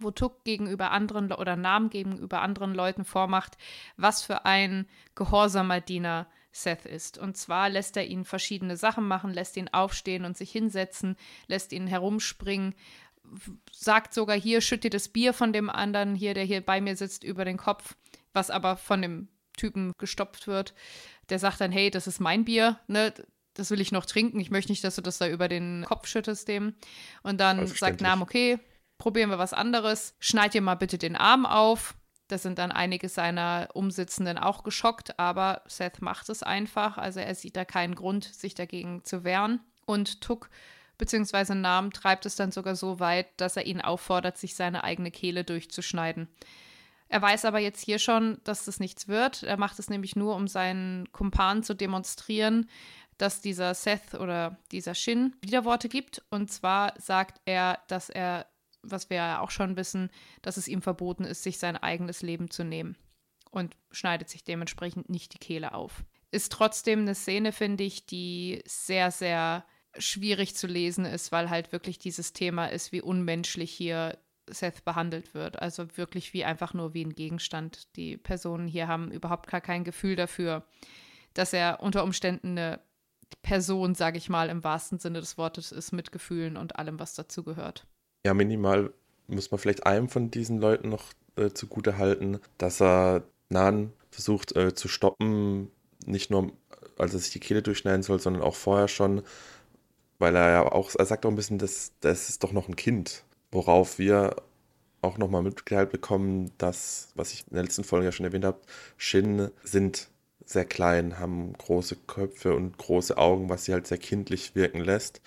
wo Tuck gegenüber anderen oder Namen gegenüber anderen Leuten vormacht, was für ein gehorsamer Diener Seth ist. Und zwar lässt er ihn verschiedene Sachen machen, lässt ihn aufstehen und sich hinsetzen, lässt ihn herumspringen, sagt sogar hier, schütte das Bier von dem anderen hier, der hier bei mir sitzt, über den Kopf, was aber von dem Typen gestopft wird. Der sagt dann, hey, das ist mein Bier, ne? Das will ich noch trinken. Ich möchte nicht, dass du das da über den Kopf schüttest dem. Und dann sagt Nam, okay, probieren wir was anderes. Schneid dir mal bitte den Arm auf. Da sind dann einige seiner Umsitzenden auch geschockt, aber Seth macht es einfach. Also er sieht da keinen Grund, sich dagegen zu wehren. Und Tuck bzw. Nam treibt es dann sogar so weit, dass er ihn auffordert, sich seine eigene Kehle durchzuschneiden. Er weiß aber jetzt hier schon, dass das nichts wird. Er macht es nämlich nur, um seinen Kumpan zu demonstrieren, dass dieser Seth oder dieser Shin Widerworte gibt. Und zwar sagt er, dass er was wir ja auch schon wissen, dass es ihm verboten ist, sich sein eigenes Leben zu nehmen und schneidet sich dementsprechend nicht die Kehle auf. Ist trotzdem eine Szene, finde ich, die sehr, sehr schwierig zu lesen ist, weil halt wirklich dieses Thema ist, wie unmenschlich hier Seth behandelt wird. Also wirklich wie einfach nur wie ein Gegenstand. Die Personen hier haben überhaupt gar kein Gefühl dafür, dass er unter Umständen eine Person, sage ich mal, im wahrsten Sinne des Wortes ist, mit Gefühlen und allem, was dazugehört ja, minimal muss man vielleicht einem von diesen Leuten noch äh, zugute halten, dass er Nan versucht äh, zu stoppen, nicht nur, als er sich die Kehle durchschneiden soll, sondern auch vorher schon, weil er ja auch, er sagt auch ein bisschen, dass das ist doch noch ein Kind, worauf wir auch nochmal mitgeteilt bekommen, dass, was ich in der letzten Folge ja schon erwähnt habe, Shin sind sehr klein, haben große Köpfe und große Augen, was sie halt sehr kindlich wirken lässt.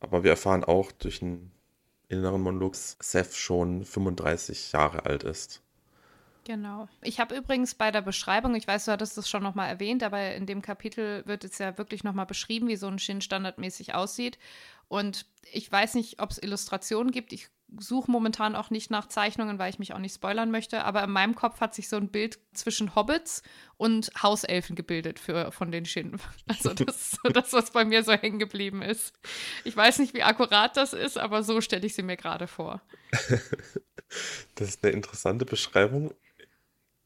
Aber wir erfahren auch durch ein inneren Monologs Seth schon 35 Jahre alt ist. Genau. Ich habe übrigens bei der Beschreibung, ich weiß, du hattest das schon nochmal erwähnt, aber in dem Kapitel wird es ja wirklich nochmal beschrieben, wie so ein Shin standardmäßig aussieht. Und ich weiß nicht, ob es Illustrationen gibt. Ich suche momentan auch nicht nach Zeichnungen, weil ich mich auch nicht spoilern möchte. Aber in meinem Kopf hat sich so ein Bild zwischen Hobbits und Hauselfen gebildet für, von den Shin. Also das ist so das, was bei mir so hängen geblieben ist. Ich weiß nicht, wie akkurat das ist, aber so stelle ich sie mir gerade vor. das ist eine interessante Beschreibung.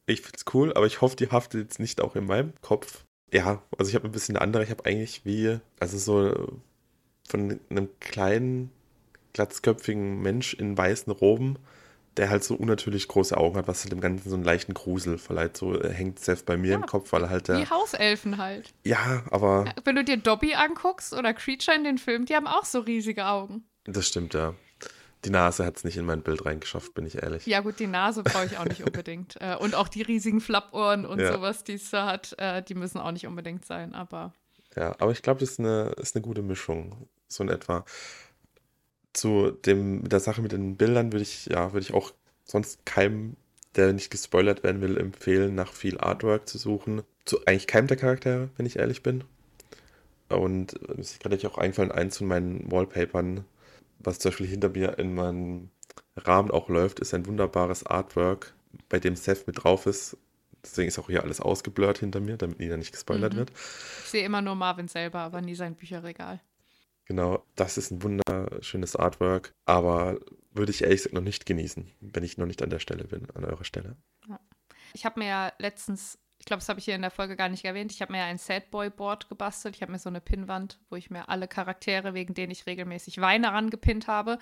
Ich finde es cool, aber ich hoffe, die haftet jetzt nicht auch in meinem Kopf. Ja, also ich habe ein bisschen eine andere. Ich habe eigentlich wie, also so von einem kleinen, glatzköpfigen Mensch in weißen Roben, der halt so unnatürlich große Augen hat, was halt dem Ganzen so einen leichten Grusel verleiht. So äh, hängt Seth bei mir ja, im Kopf, weil halt der. Die Hauselfen halt. Ja, aber. Wenn du dir Dobby anguckst oder Creature in den Filmen, die haben auch so riesige Augen. Das stimmt, ja. Die Nase hat es nicht in mein Bild reingeschafft, bin ich ehrlich. Ja, gut, die Nase brauche ich auch nicht unbedingt. Äh, und auch die riesigen Flappohren und ja. sowas, die es da hat, äh, die müssen auch nicht unbedingt sein, aber. Ja, aber ich glaube, das ist eine, ist eine gute Mischung, so in etwa. Zu dem, der Sache mit den Bildern würde ich, ja, würde ich auch sonst keinem, der nicht gespoilert werden will, empfehlen, nach viel Artwork zu suchen. Zu eigentlich keinem der Charaktere, wenn ich ehrlich bin. Und es ist gerade auch eingefallen, eins von meinen Wallpapern, was zum Beispiel hinter mir in meinem Rahmen auch läuft, ist ein wunderbares Artwork, bei dem Seth mit drauf ist. Deswegen ist auch hier alles ausgeblurrt hinter mir, damit Nina nicht gespoilert mhm. wird. Ich sehe immer nur Marvin selber, aber nie sein Bücherregal. Genau, das ist ein wunderschönes Artwork, aber würde ich ehrlich gesagt noch nicht genießen, wenn ich noch nicht an der Stelle bin, an eurer Stelle. Ich habe mir ja letztens, ich glaube, das habe ich hier in der Folge gar nicht erwähnt, ich habe mir ja ein Sad Boy Board gebastelt. Ich habe mir so eine Pinnwand, wo ich mir alle Charaktere, wegen denen ich regelmäßig weine, rangepinnt habe.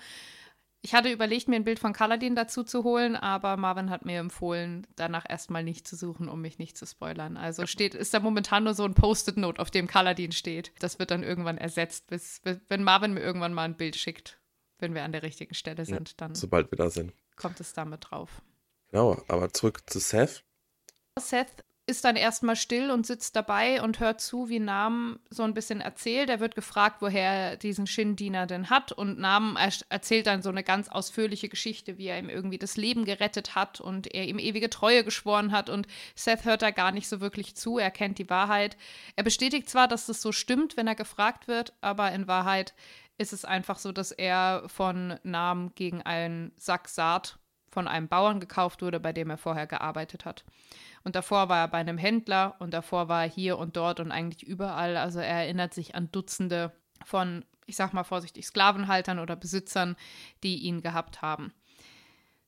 Ich hatte überlegt, mir ein Bild von Kaladin dazu zu holen, aber Marvin hat mir empfohlen, danach erstmal nicht zu suchen, um mich nicht zu spoilern. Also steht, ist da momentan nur so ein Post-it-Note, auf dem Kaladin steht. Das wird dann irgendwann ersetzt, bis, wenn Marvin mir irgendwann mal ein Bild schickt, wenn wir an der richtigen Stelle sind, dann. Sobald wir da sind. Kommt es damit drauf. Genau, aber zurück zu Seth. Seth ist dann erstmal still und sitzt dabei und hört zu, wie Nam so ein bisschen erzählt. Er wird gefragt, woher er diesen Shin-Diener denn hat. Und Nam erzählt dann so eine ganz ausführliche Geschichte, wie er ihm irgendwie das Leben gerettet hat und er ihm ewige Treue geschworen hat. Und Seth hört da gar nicht so wirklich zu. Er kennt die Wahrheit. Er bestätigt zwar, dass das so stimmt, wenn er gefragt wird, aber in Wahrheit ist es einfach so, dass er von Nam gegen einen Sack Saat von einem Bauern gekauft wurde, bei dem er vorher gearbeitet hat. Und davor war er bei einem Händler und davor war er hier und dort und eigentlich überall. Also er erinnert sich an Dutzende von, ich sag mal vorsichtig, Sklavenhaltern oder Besitzern, die ihn gehabt haben.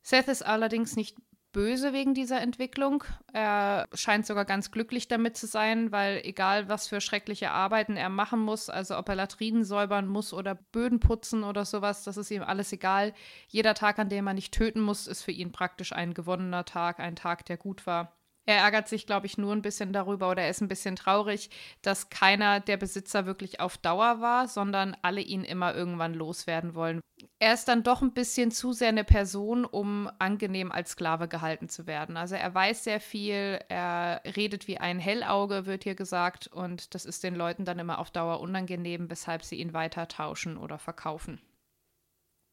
Seth ist allerdings nicht böse wegen dieser Entwicklung. Er scheint sogar ganz glücklich damit zu sein, weil egal was für schreckliche Arbeiten er machen muss, also ob er Latrinen säubern muss oder Böden putzen oder sowas, das ist ihm alles egal. Jeder Tag, an dem er nicht töten muss, ist für ihn praktisch ein gewonnener Tag, ein Tag, der gut war. Er ärgert sich, glaube ich, nur ein bisschen darüber oder er ist ein bisschen traurig, dass keiner der Besitzer wirklich auf Dauer war, sondern alle ihn immer irgendwann loswerden wollen. Er ist dann doch ein bisschen zu sehr eine Person, um angenehm als Sklave gehalten zu werden. Also er weiß sehr viel, er redet wie ein Hellauge, wird hier gesagt, und das ist den Leuten dann immer auf Dauer unangenehm, weshalb sie ihn weiter tauschen oder verkaufen.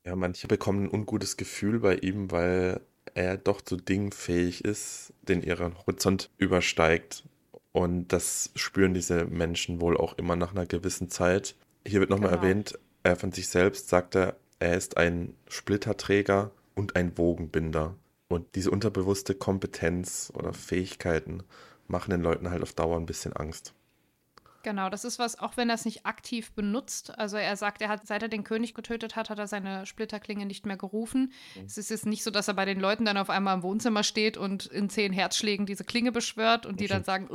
Ja, manche bekommen ein ungutes Gefühl bei ihm, weil er doch zu Dingen fähig ist, den ihren Horizont übersteigt. Und das spüren diese Menschen wohl auch immer nach einer gewissen Zeit. Hier wird nochmal genau. erwähnt, er von sich selbst sagte, er ist ein Splitterträger und ein Wogenbinder. Und diese unterbewusste Kompetenz oder Fähigkeiten machen den Leuten halt auf Dauer ein bisschen Angst. Genau, das ist was, auch wenn er es nicht aktiv benutzt. Also er sagt, er hat, seit er den König getötet hat, hat er seine Splitterklinge nicht mehr gerufen. Mhm. Es ist jetzt nicht so, dass er bei den Leuten dann auf einmal im Wohnzimmer steht und in zehn Herzschlägen diese Klinge beschwört und die mhm. dann sagen,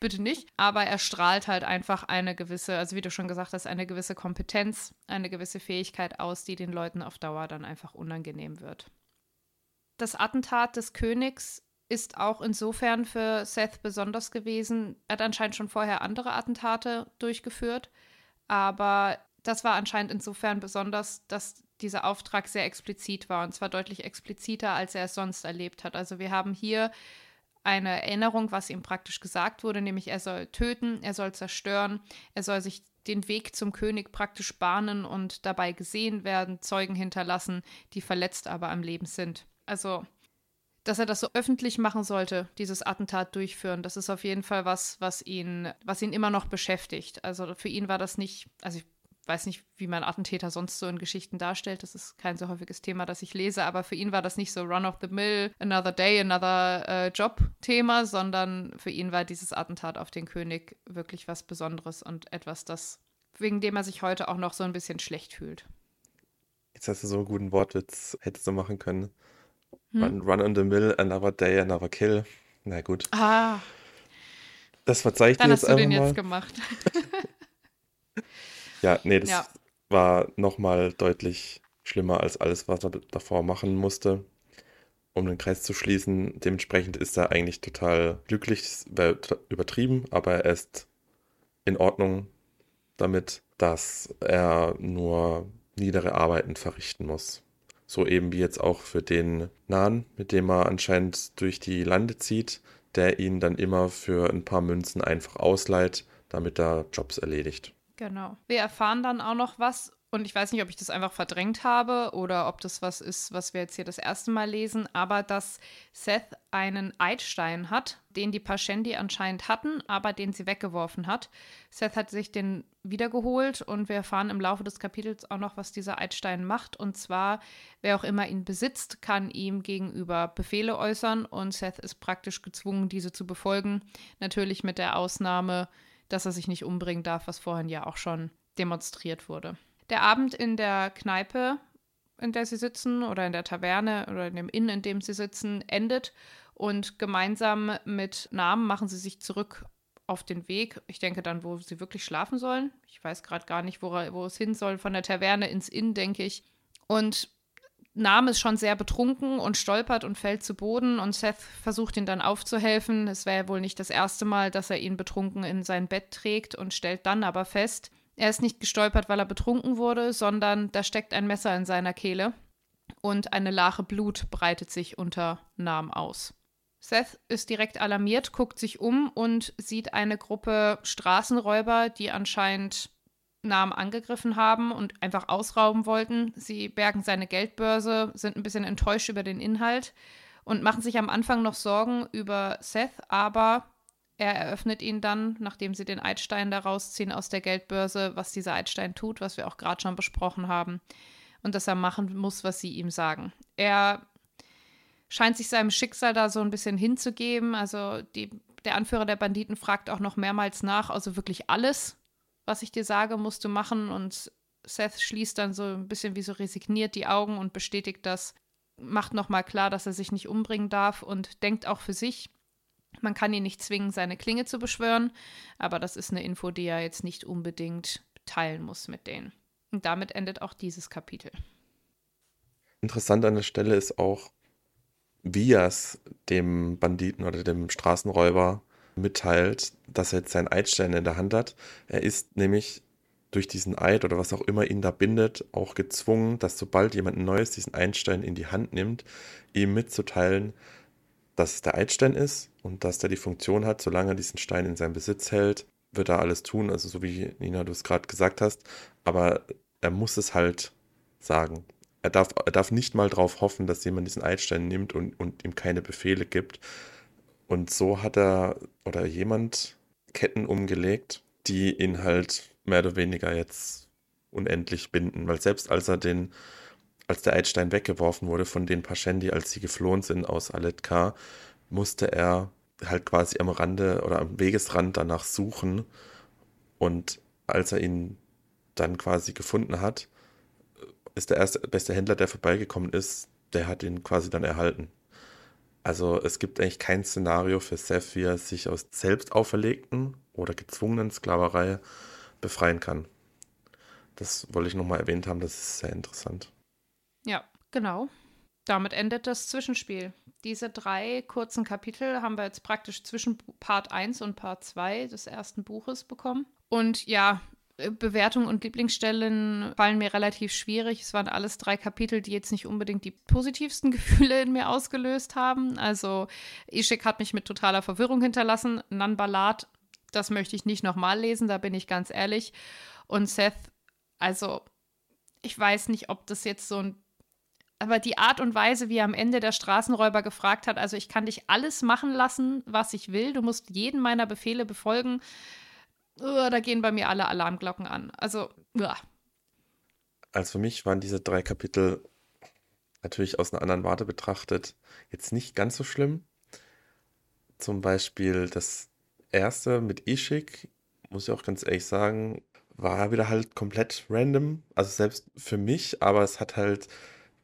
bitte nicht. Aber er strahlt halt einfach eine gewisse, also wie du schon gesagt hast, eine gewisse Kompetenz, eine gewisse Fähigkeit aus, die den Leuten auf Dauer dann einfach unangenehm wird. Das Attentat des Königs ist auch insofern für Seth besonders gewesen. Er hat anscheinend schon vorher andere Attentate durchgeführt, aber das war anscheinend insofern besonders, dass dieser Auftrag sehr explizit war und zwar deutlich expliziter, als er es sonst erlebt hat. Also wir haben hier eine Erinnerung, was ihm praktisch gesagt wurde, nämlich er soll töten, er soll zerstören, er soll sich den Weg zum König praktisch bahnen und dabei gesehen werden, Zeugen hinterlassen, die verletzt aber am Leben sind. Also dass er das so öffentlich machen sollte, dieses Attentat durchführen. Das ist auf jeden Fall was, was ihn, was ihn immer noch beschäftigt. Also für ihn war das nicht, also ich weiß nicht, wie man Attentäter sonst so in Geschichten darstellt. Das ist kein so häufiges Thema, das ich lese, aber für ihn war das nicht so Run of the Mill, Another Day, Another äh, Job-Thema, sondern für ihn war dieses Attentat auf den König wirklich was Besonderes und etwas, das, wegen dem er sich heute auch noch so ein bisschen schlecht fühlt. Jetzt hast du so einen guten Wortwitz, hättest du machen können. Hm? Run, run on the mill, another day, another kill. Na gut. Ah. Das verzeiht Dann jetzt hast du den jetzt gemacht. ja, nee, das ja. war nochmal deutlich schlimmer als alles, was er davor machen musste, um den Kreis zu schließen. Dementsprechend ist er eigentlich total glücklich, übertrieben, aber er ist in Ordnung damit, dass er nur niedere Arbeiten verrichten muss. So eben wie jetzt auch für den Nahen, mit dem er anscheinend durch die Lande zieht, der ihn dann immer für ein paar Münzen einfach ausleiht, damit er Jobs erledigt. Genau. Wir erfahren dann auch noch was und ich weiß nicht, ob ich das einfach verdrängt habe oder ob das was ist, was wir jetzt hier das erste Mal lesen, aber dass Seth einen Eidstein hat, den die Pashendi anscheinend hatten, aber den sie weggeworfen hat. Seth hat sich den wiedergeholt und wir erfahren im Laufe des Kapitels auch noch, was dieser Eidstein macht. Und zwar, wer auch immer ihn besitzt, kann ihm gegenüber Befehle äußern und Seth ist praktisch gezwungen, diese zu befolgen. Natürlich mit der Ausnahme, dass er sich nicht umbringen darf, was vorhin ja auch schon demonstriert wurde. Der Abend in der Kneipe, in der sie sitzen, oder in der Taverne oder in dem Inn, in dem sie sitzen, endet. Und gemeinsam mit Namen machen sie sich zurück auf den Weg. Ich denke dann, wo sie wirklich schlafen sollen. Ich weiß gerade gar nicht, wo, wo es hin soll. Von der Taverne ins Inn, denke ich. Und Name ist schon sehr betrunken und stolpert und fällt zu Boden und Seth versucht ihn dann aufzuhelfen. Es wäre wohl nicht das erste Mal, dass er ihn betrunken in sein Bett trägt und stellt dann aber fest, er ist nicht gestolpert, weil er betrunken wurde, sondern da steckt ein Messer in seiner Kehle und eine Lache Blut breitet sich unter Nam aus. Seth ist direkt alarmiert, guckt sich um und sieht eine Gruppe Straßenräuber, die anscheinend Nam angegriffen haben und einfach ausrauben wollten. Sie bergen seine Geldbörse, sind ein bisschen enttäuscht über den Inhalt und machen sich am Anfang noch Sorgen über Seth, aber er eröffnet ihn dann, nachdem sie den Eidstein da rausziehen aus der Geldbörse, was dieser Eidstein tut, was wir auch gerade schon besprochen haben. Und dass er machen muss, was sie ihm sagen. Er scheint sich seinem Schicksal da so ein bisschen hinzugeben. Also die, der Anführer der Banditen fragt auch noch mehrmals nach, also wirklich alles, was ich dir sage, musst du machen. Und Seth schließt dann so ein bisschen wie so resigniert die Augen und bestätigt das, macht nochmal klar, dass er sich nicht umbringen darf und denkt auch für sich, man kann ihn nicht zwingen, seine Klinge zu beschwören, aber das ist eine Info, die er jetzt nicht unbedingt teilen muss mit denen. Und damit endet auch dieses Kapitel. Interessant an der Stelle ist auch, wie er es dem Banditen oder dem Straßenräuber mitteilt, dass er jetzt seinen Eidstein in der Hand hat. Er ist nämlich durch diesen Eid oder was auch immer ihn da bindet, auch gezwungen, dass sobald jemand Neues diesen Eidstein in die Hand nimmt, ihm mitzuteilen, dass es der Eidstein ist und dass der die Funktion hat, solange er diesen Stein in seinem Besitz hält, wird er alles tun, also so wie Nina du es gerade gesagt hast, aber er muss es halt sagen. Er darf, er darf nicht mal darauf hoffen, dass jemand diesen Eidstein nimmt und, und ihm keine Befehle gibt. Und so hat er oder jemand Ketten umgelegt, die ihn halt mehr oder weniger jetzt unendlich binden, weil selbst als er den als der Eidstein weggeworfen wurde von den Pashendi, als sie geflohen sind aus Aletka, musste er halt quasi am Rande oder am Wegesrand danach suchen. Und als er ihn dann quasi gefunden hat, ist der erste beste Händler, der vorbeigekommen ist, der hat ihn quasi dann erhalten. Also es gibt eigentlich kein Szenario für Seth, wie er sich aus selbst auferlegten oder gezwungenen Sklaverei befreien kann. Das wollte ich nochmal erwähnt haben, das ist sehr interessant. Ja, genau. Damit endet das Zwischenspiel. Diese drei kurzen Kapitel haben wir jetzt praktisch zwischen Part 1 und Part 2 des ersten Buches bekommen. Und ja, äh, Bewertung und Lieblingsstellen fallen mir relativ schwierig. Es waren alles drei Kapitel, die jetzt nicht unbedingt die positivsten Gefühle in mir ausgelöst haben. Also Ishik hat mich mit totaler Verwirrung hinterlassen. Nanbalat, das möchte ich nicht nochmal lesen, da bin ich ganz ehrlich. Und Seth, also ich weiß nicht, ob das jetzt so ein aber die Art und Weise, wie er am Ende der Straßenräuber gefragt hat, also ich kann dich alles machen lassen, was ich will, du musst jeden meiner Befehle befolgen, uh, da gehen bei mir alle Alarmglocken an. Also, uh. Also für mich waren diese drei Kapitel natürlich aus einer anderen Warte betrachtet jetzt nicht ganz so schlimm. Zum Beispiel das erste mit Ishik, muss ich auch ganz ehrlich sagen, war wieder halt komplett random. Also selbst für mich, aber es hat halt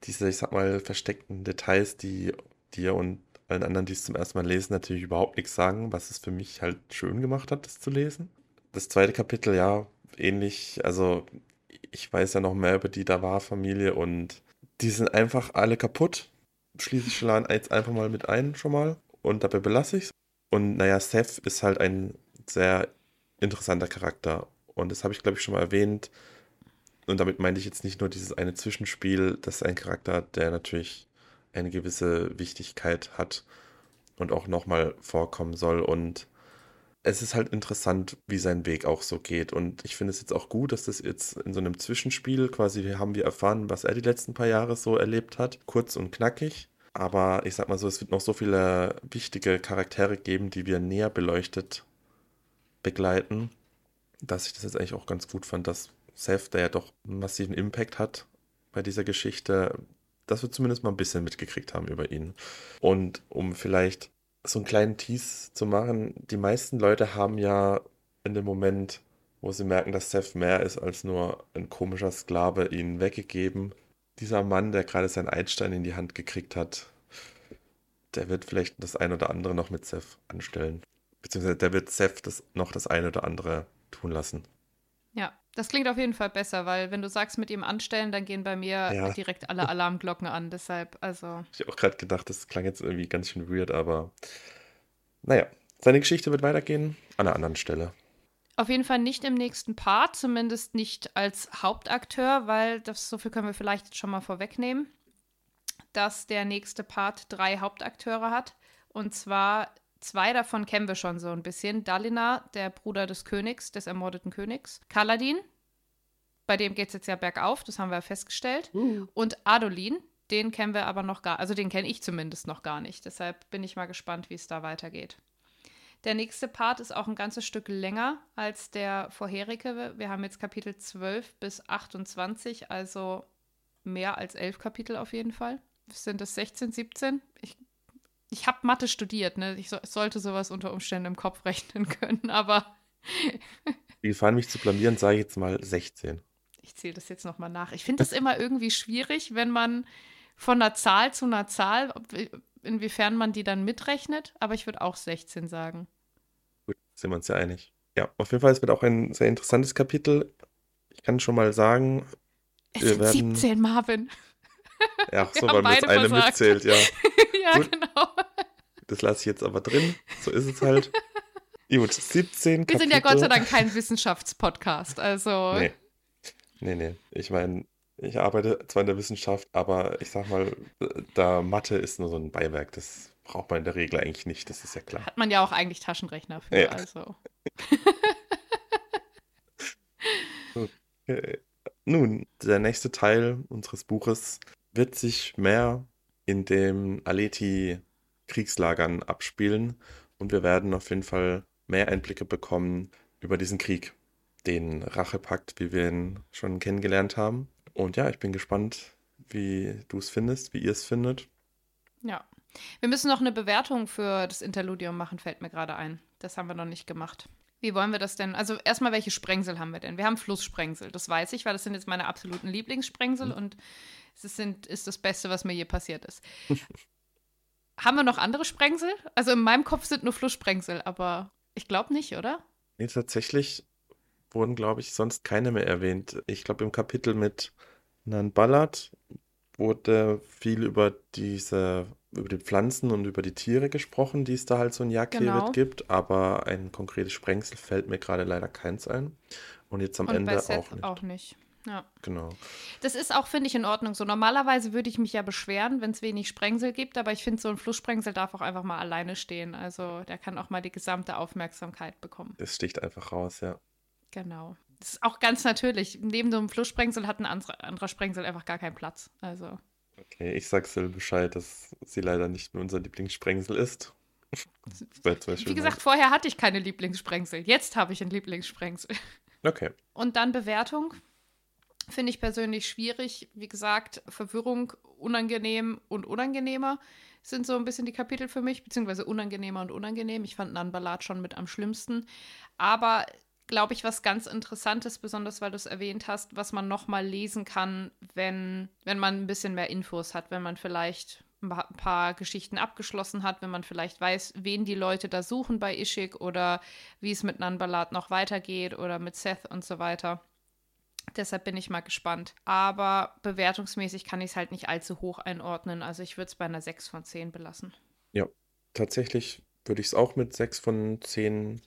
diese, ich sag mal, versteckten Details, die dir und allen anderen, die es zum ersten Mal lesen, natürlich überhaupt nichts sagen, was es für mich halt schön gemacht hat, das zu lesen. Das zweite Kapitel, ja, ähnlich, also ich weiß ja noch mehr über die Davar-Familie und die sind einfach alle kaputt. Schließe ich schon jetzt einfach mal mit ein, schon mal. Und dabei belasse ich es. Und naja, Seth ist halt ein sehr interessanter Charakter. Und das habe ich, glaube ich, schon mal erwähnt und damit meine ich jetzt nicht nur dieses eine Zwischenspiel, das ist ein Charakter, der natürlich eine gewisse Wichtigkeit hat und auch nochmal vorkommen soll. Und es ist halt interessant, wie sein Weg auch so geht. Und ich finde es jetzt auch gut, dass das jetzt in so einem Zwischenspiel quasi, haben wir erfahren, was er die letzten paar Jahre so erlebt hat. Kurz und knackig. Aber ich sag mal so, es wird noch so viele wichtige Charaktere geben, die wir näher beleuchtet begleiten, dass ich das jetzt eigentlich auch ganz gut fand, dass Seth, der ja doch einen massiven Impact hat bei dieser Geschichte, dass wir zumindest mal ein bisschen mitgekriegt haben über ihn. Und um vielleicht so einen kleinen Tease zu machen, die meisten Leute haben ja in dem Moment, wo sie merken, dass Seth mehr ist als nur ein komischer Sklave, ihn weggegeben. Dieser Mann, der gerade seinen Einstein in die Hand gekriegt hat, der wird vielleicht das ein oder andere noch mit Seth anstellen. Beziehungsweise der wird Seth das, noch das ein oder andere tun lassen. Das klingt auf jeden Fall besser, weil wenn du sagst mit ihm anstellen, dann gehen bei mir ja. direkt alle Alarmglocken an. Deshalb, also. Ich habe auch gerade gedacht, das klang jetzt irgendwie ganz schön weird, aber naja, seine Geschichte wird weitergehen an einer anderen Stelle. Auf jeden Fall nicht im nächsten Part, zumindest nicht als Hauptakteur, weil das so viel können wir vielleicht jetzt schon mal vorwegnehmen, dass der nächste Part drei Hauptakteure hat. Und zwar Zwei davon kennen wir schon so ein bisschen. Dalina, der Bruder des Königs, des ermordeten Königs. Kaladin, bei dem geht es jetzt ja bergauf, das haben wir festgestellt. Uh. Und Adolin, den kennen wir aber noch gar, also den kenne ich zumindest noch gar nicht. Deshalb bin ich mal gespannt, wie es da weitergeht. Der nächste Part ist auch ein ganzes Stück länger als der vorherige. Wir haben jetzt Kapitel 12 bis 28, also mehr als elf Kapitel auf jeden Fall. Sind es 16, 17? Ich ich habe Mathe studiert, ne? Ich so, sollte sowas unter Umständen im Kopf rechnen können, aber. Wie gefallen mich zu blamieren, sage ich jetzt mal 16. Ich zähle das jetzt nochmal nach. Ich finde das immer irgendwie schwierig, wenn man von einer Zahl zu einer Zahl, inwiefern man die dann mitrechnet, aber ich würde auch 16 sagen. Gut, sind wir uns ja einig. Ja, auf jeden Fall, es wird auch ein sehr interessantes Kapitel. Ich kann schon mal sagen. Es sind werden... 17, Marvin. Ja, so, weil man das eine versagt. mitzählt, ja. ja, Gut. genau. Das lasse ich jetzt aber drin. So ist es halt. Gut, 17 Wir sind ja Gott sei Dank kein Wissenschaftspodcast, also. Nee. Nee, nee. Ich meine, ich arbeite zwar in der Wissenschaft, aber ich sag mal, da Mathe ist nur so ein Beiwerk. Das braucht man in der Regel eigentlich nicht, das ist ja klar. Hat man ja auch eigentlich Taschenrechner für, ja. also. okay. Nun, der nächste Teil unseres Buches wird sich mehr in dem Aleti-Kriegslagern abspielen und wir werden auf jeden Fall mehr Einblicke bekommen über diesen Krieg, den Rachepakt, wie wir ihn schon kennengelernt haben. Und ja, ich bin gespannt, wie du es findest, wie ihr es findet. Ja. Wir müssen noch eine Bewertung für das Interludium machen, fällt mir gerade ein. Das haben wir noch nicht gemacht. Wie wollen wir das denn? Also erstmal, welche Sprengsel haben wir denn? Wir haben Flusssprengsel, das weiß ich, weil das sind jetzt meine absoluten Lieblingssprengsel mhm. und es sind, ist das Beste, was mir je passiert ist. haben wir noch andere Sprengsel? Also in meinem Kopf sind nur Flusssprengsel, aber ich glaube nicht, oder? Nee, tatsächlich wurden, glaube ich, sonst keine mehr erwähnt. Ich glaube, im Kapitel mit Nan Ballard wurde viel über diese über die Pflanzen und über die Tiere gesprochen, die es da halt so in Jagdhebet genau. gibt, aber ein konkretes Sprengsel fällt mir gerade leider keins ein. Und jetzt am und Ende auch nicht. auch nicht. Ja. Genau. Das ist auch, finde ich, in Ordnung so. Normalerweise würde ich mich ja beschweren, wenn es wenig Sprengsel gibt, aber ich finde, so ein Flusssprengsel darf auch einfach mal alleine stehen. Also der kann auch mal die gesamte Aufmerksamkeit bekommen. Es sticht einfach raus, ja. Genau. Das ist auch ganz natürlich. Neben so einem Flusssprengsel hat ein anderer Sprengsel einfach gar keinen Platz. Also. Okay, ich sag Sil Bescheid, dass sie leider nicht mehr unser Lieblingssprengsel ist. Wie gesagt, vorher hatte ich keine Lieblingssprengsel. Jetzt habe ich ein Lieblingssprengsel. Okay. Und dann Bewertung. Finde ich persönlich schwierig. Wie gesagt, Verwirrung, unangenehm und unangenehmer sind so ein bisschen die Kapitel für mich, beziehungsweise unangenehmer und unangenehm. Ich fand Nanbalat schon mit am schlimmsten. Aber glaube ich, was ganz Interessantes, besonders weil du es erwähnt hast, was man nochmal lesen kann, wenn, wenn man ein bisschen mehr Infos hat, wenn man vielleicht ein paar Geschichten abgeschlossen hat, wenn man vielleicht weiß, wen die Leute da suchen bei Ishik oder wie es mit Nanbalat noch weitergeht oder mit Seth und so weiter. Deshalb bin ich mal gespannt. Aber bewertungsmäßig kann ich es halt nicht allzu hoch einordnen. Also ich würde es bei einer 6 von 10 belassen. Ja, tatsächlich würde ich es auch mit 6 von 10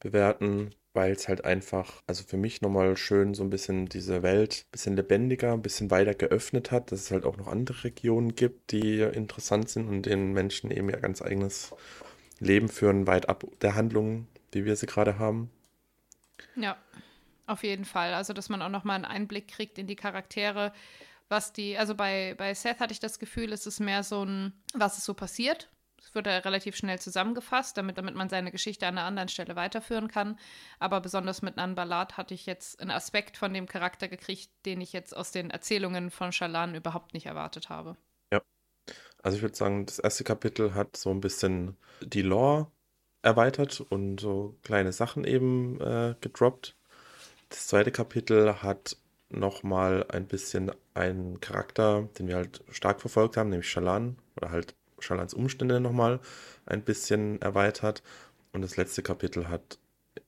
bewerten weil es halt einfach, also für mich nochmal schön so ein bisschen diese Welt ein bisschen lebendiger, ein bisschen weiter geöffnet hat, dass es halt auch noch andere Regionen gibt, die interessant sind und den Menschen eben ihr ganz eigenes Leben führen, weit ab der Handlung wie wir sie gerade haben. Ja, auf jeden Fall. Also, dass man auch nochmal einen Einblick kriegt in die Charaktere, was die, also bei, bei Seth hatte ich das Gefühl, es ist mehr so ein, was ist so passiert. Es wird ja relativ schnell zusammengefasst, damit, damit man seine Geschichte an einer anderen Stelle weiterführen kann. Aber besonders mit Nan Ballard hatte ich jetzt einen Aspekt von dem Charakter gekriegt, den ich jetzt aus den Erzählungen von Shalan überhaupt nicht erwartet habe. Ja. Also ich würde sagen, das erste Kapitel hat so ein bisschen die Lore erweitert und so kleine Sachen eben äh, gedroppt. Das zweite Kapitel hat nochmal ein bisschen einen Charakter, den wir halt stark verfolgt haben, nämlich Shalan oder halt Shalans Umstände nochmal ein bisschen erweitert. Und das letzte Kapitel hat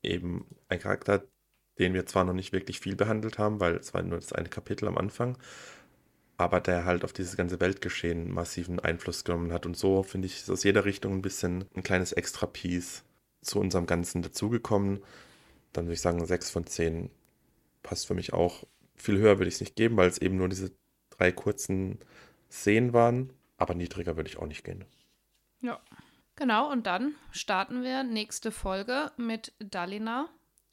eben einen Charakter, den wir zwar noch nicht wirklich viel behandelt haben, weil es war nur das eine Kapitel am Anfang, aber der halt auf dieses ganze Weltgeschehen massiven Einfluss genommen hat. Und so finde ich, ist aus jeder Richtung ein bisschen ein kleines Extra-Piece zu unserem Ganzen dazugekommen. Dann würde ich sagen, 6 von 10 passt für mich auch. Viel höher würde ich es nicht geben, weil es eben nur diese drei kurzen Szenen waren. Aber niedriger würde ich auch nicht gehen. Ja. Genau, und dann starten wir nächste Folge mit Dalina.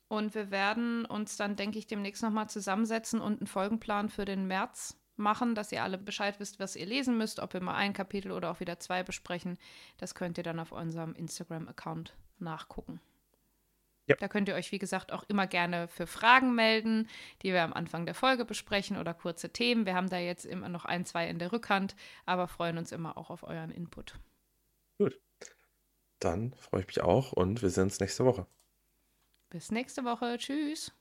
Und wir werden uns dann, denke ich, demnächst nochmal zusammensetzen und einen Folgenplan für den März machen, dass ihr alle Bescheid wisst, was ihr lesen müsst, ob wir mal ein Kapitel oder auch wieder zwei besprechen. Das könnt ihr dann auf unserem Instagram-Account nachgucken. Ja. Da könnt ihr euch, wie gesagt, auch immer gerne für Fragen melden, die wir am Anfang der Folge besprechen oder kurze Themen. Wir haben da jetzt immer noch ein, zwei in der Rückhand, aber freuen uns immer auch auf euren Input. Gut. Dann freue ich mich auch und wir sehen uns nächste Woche. Bis nächste Woche. Tschüss.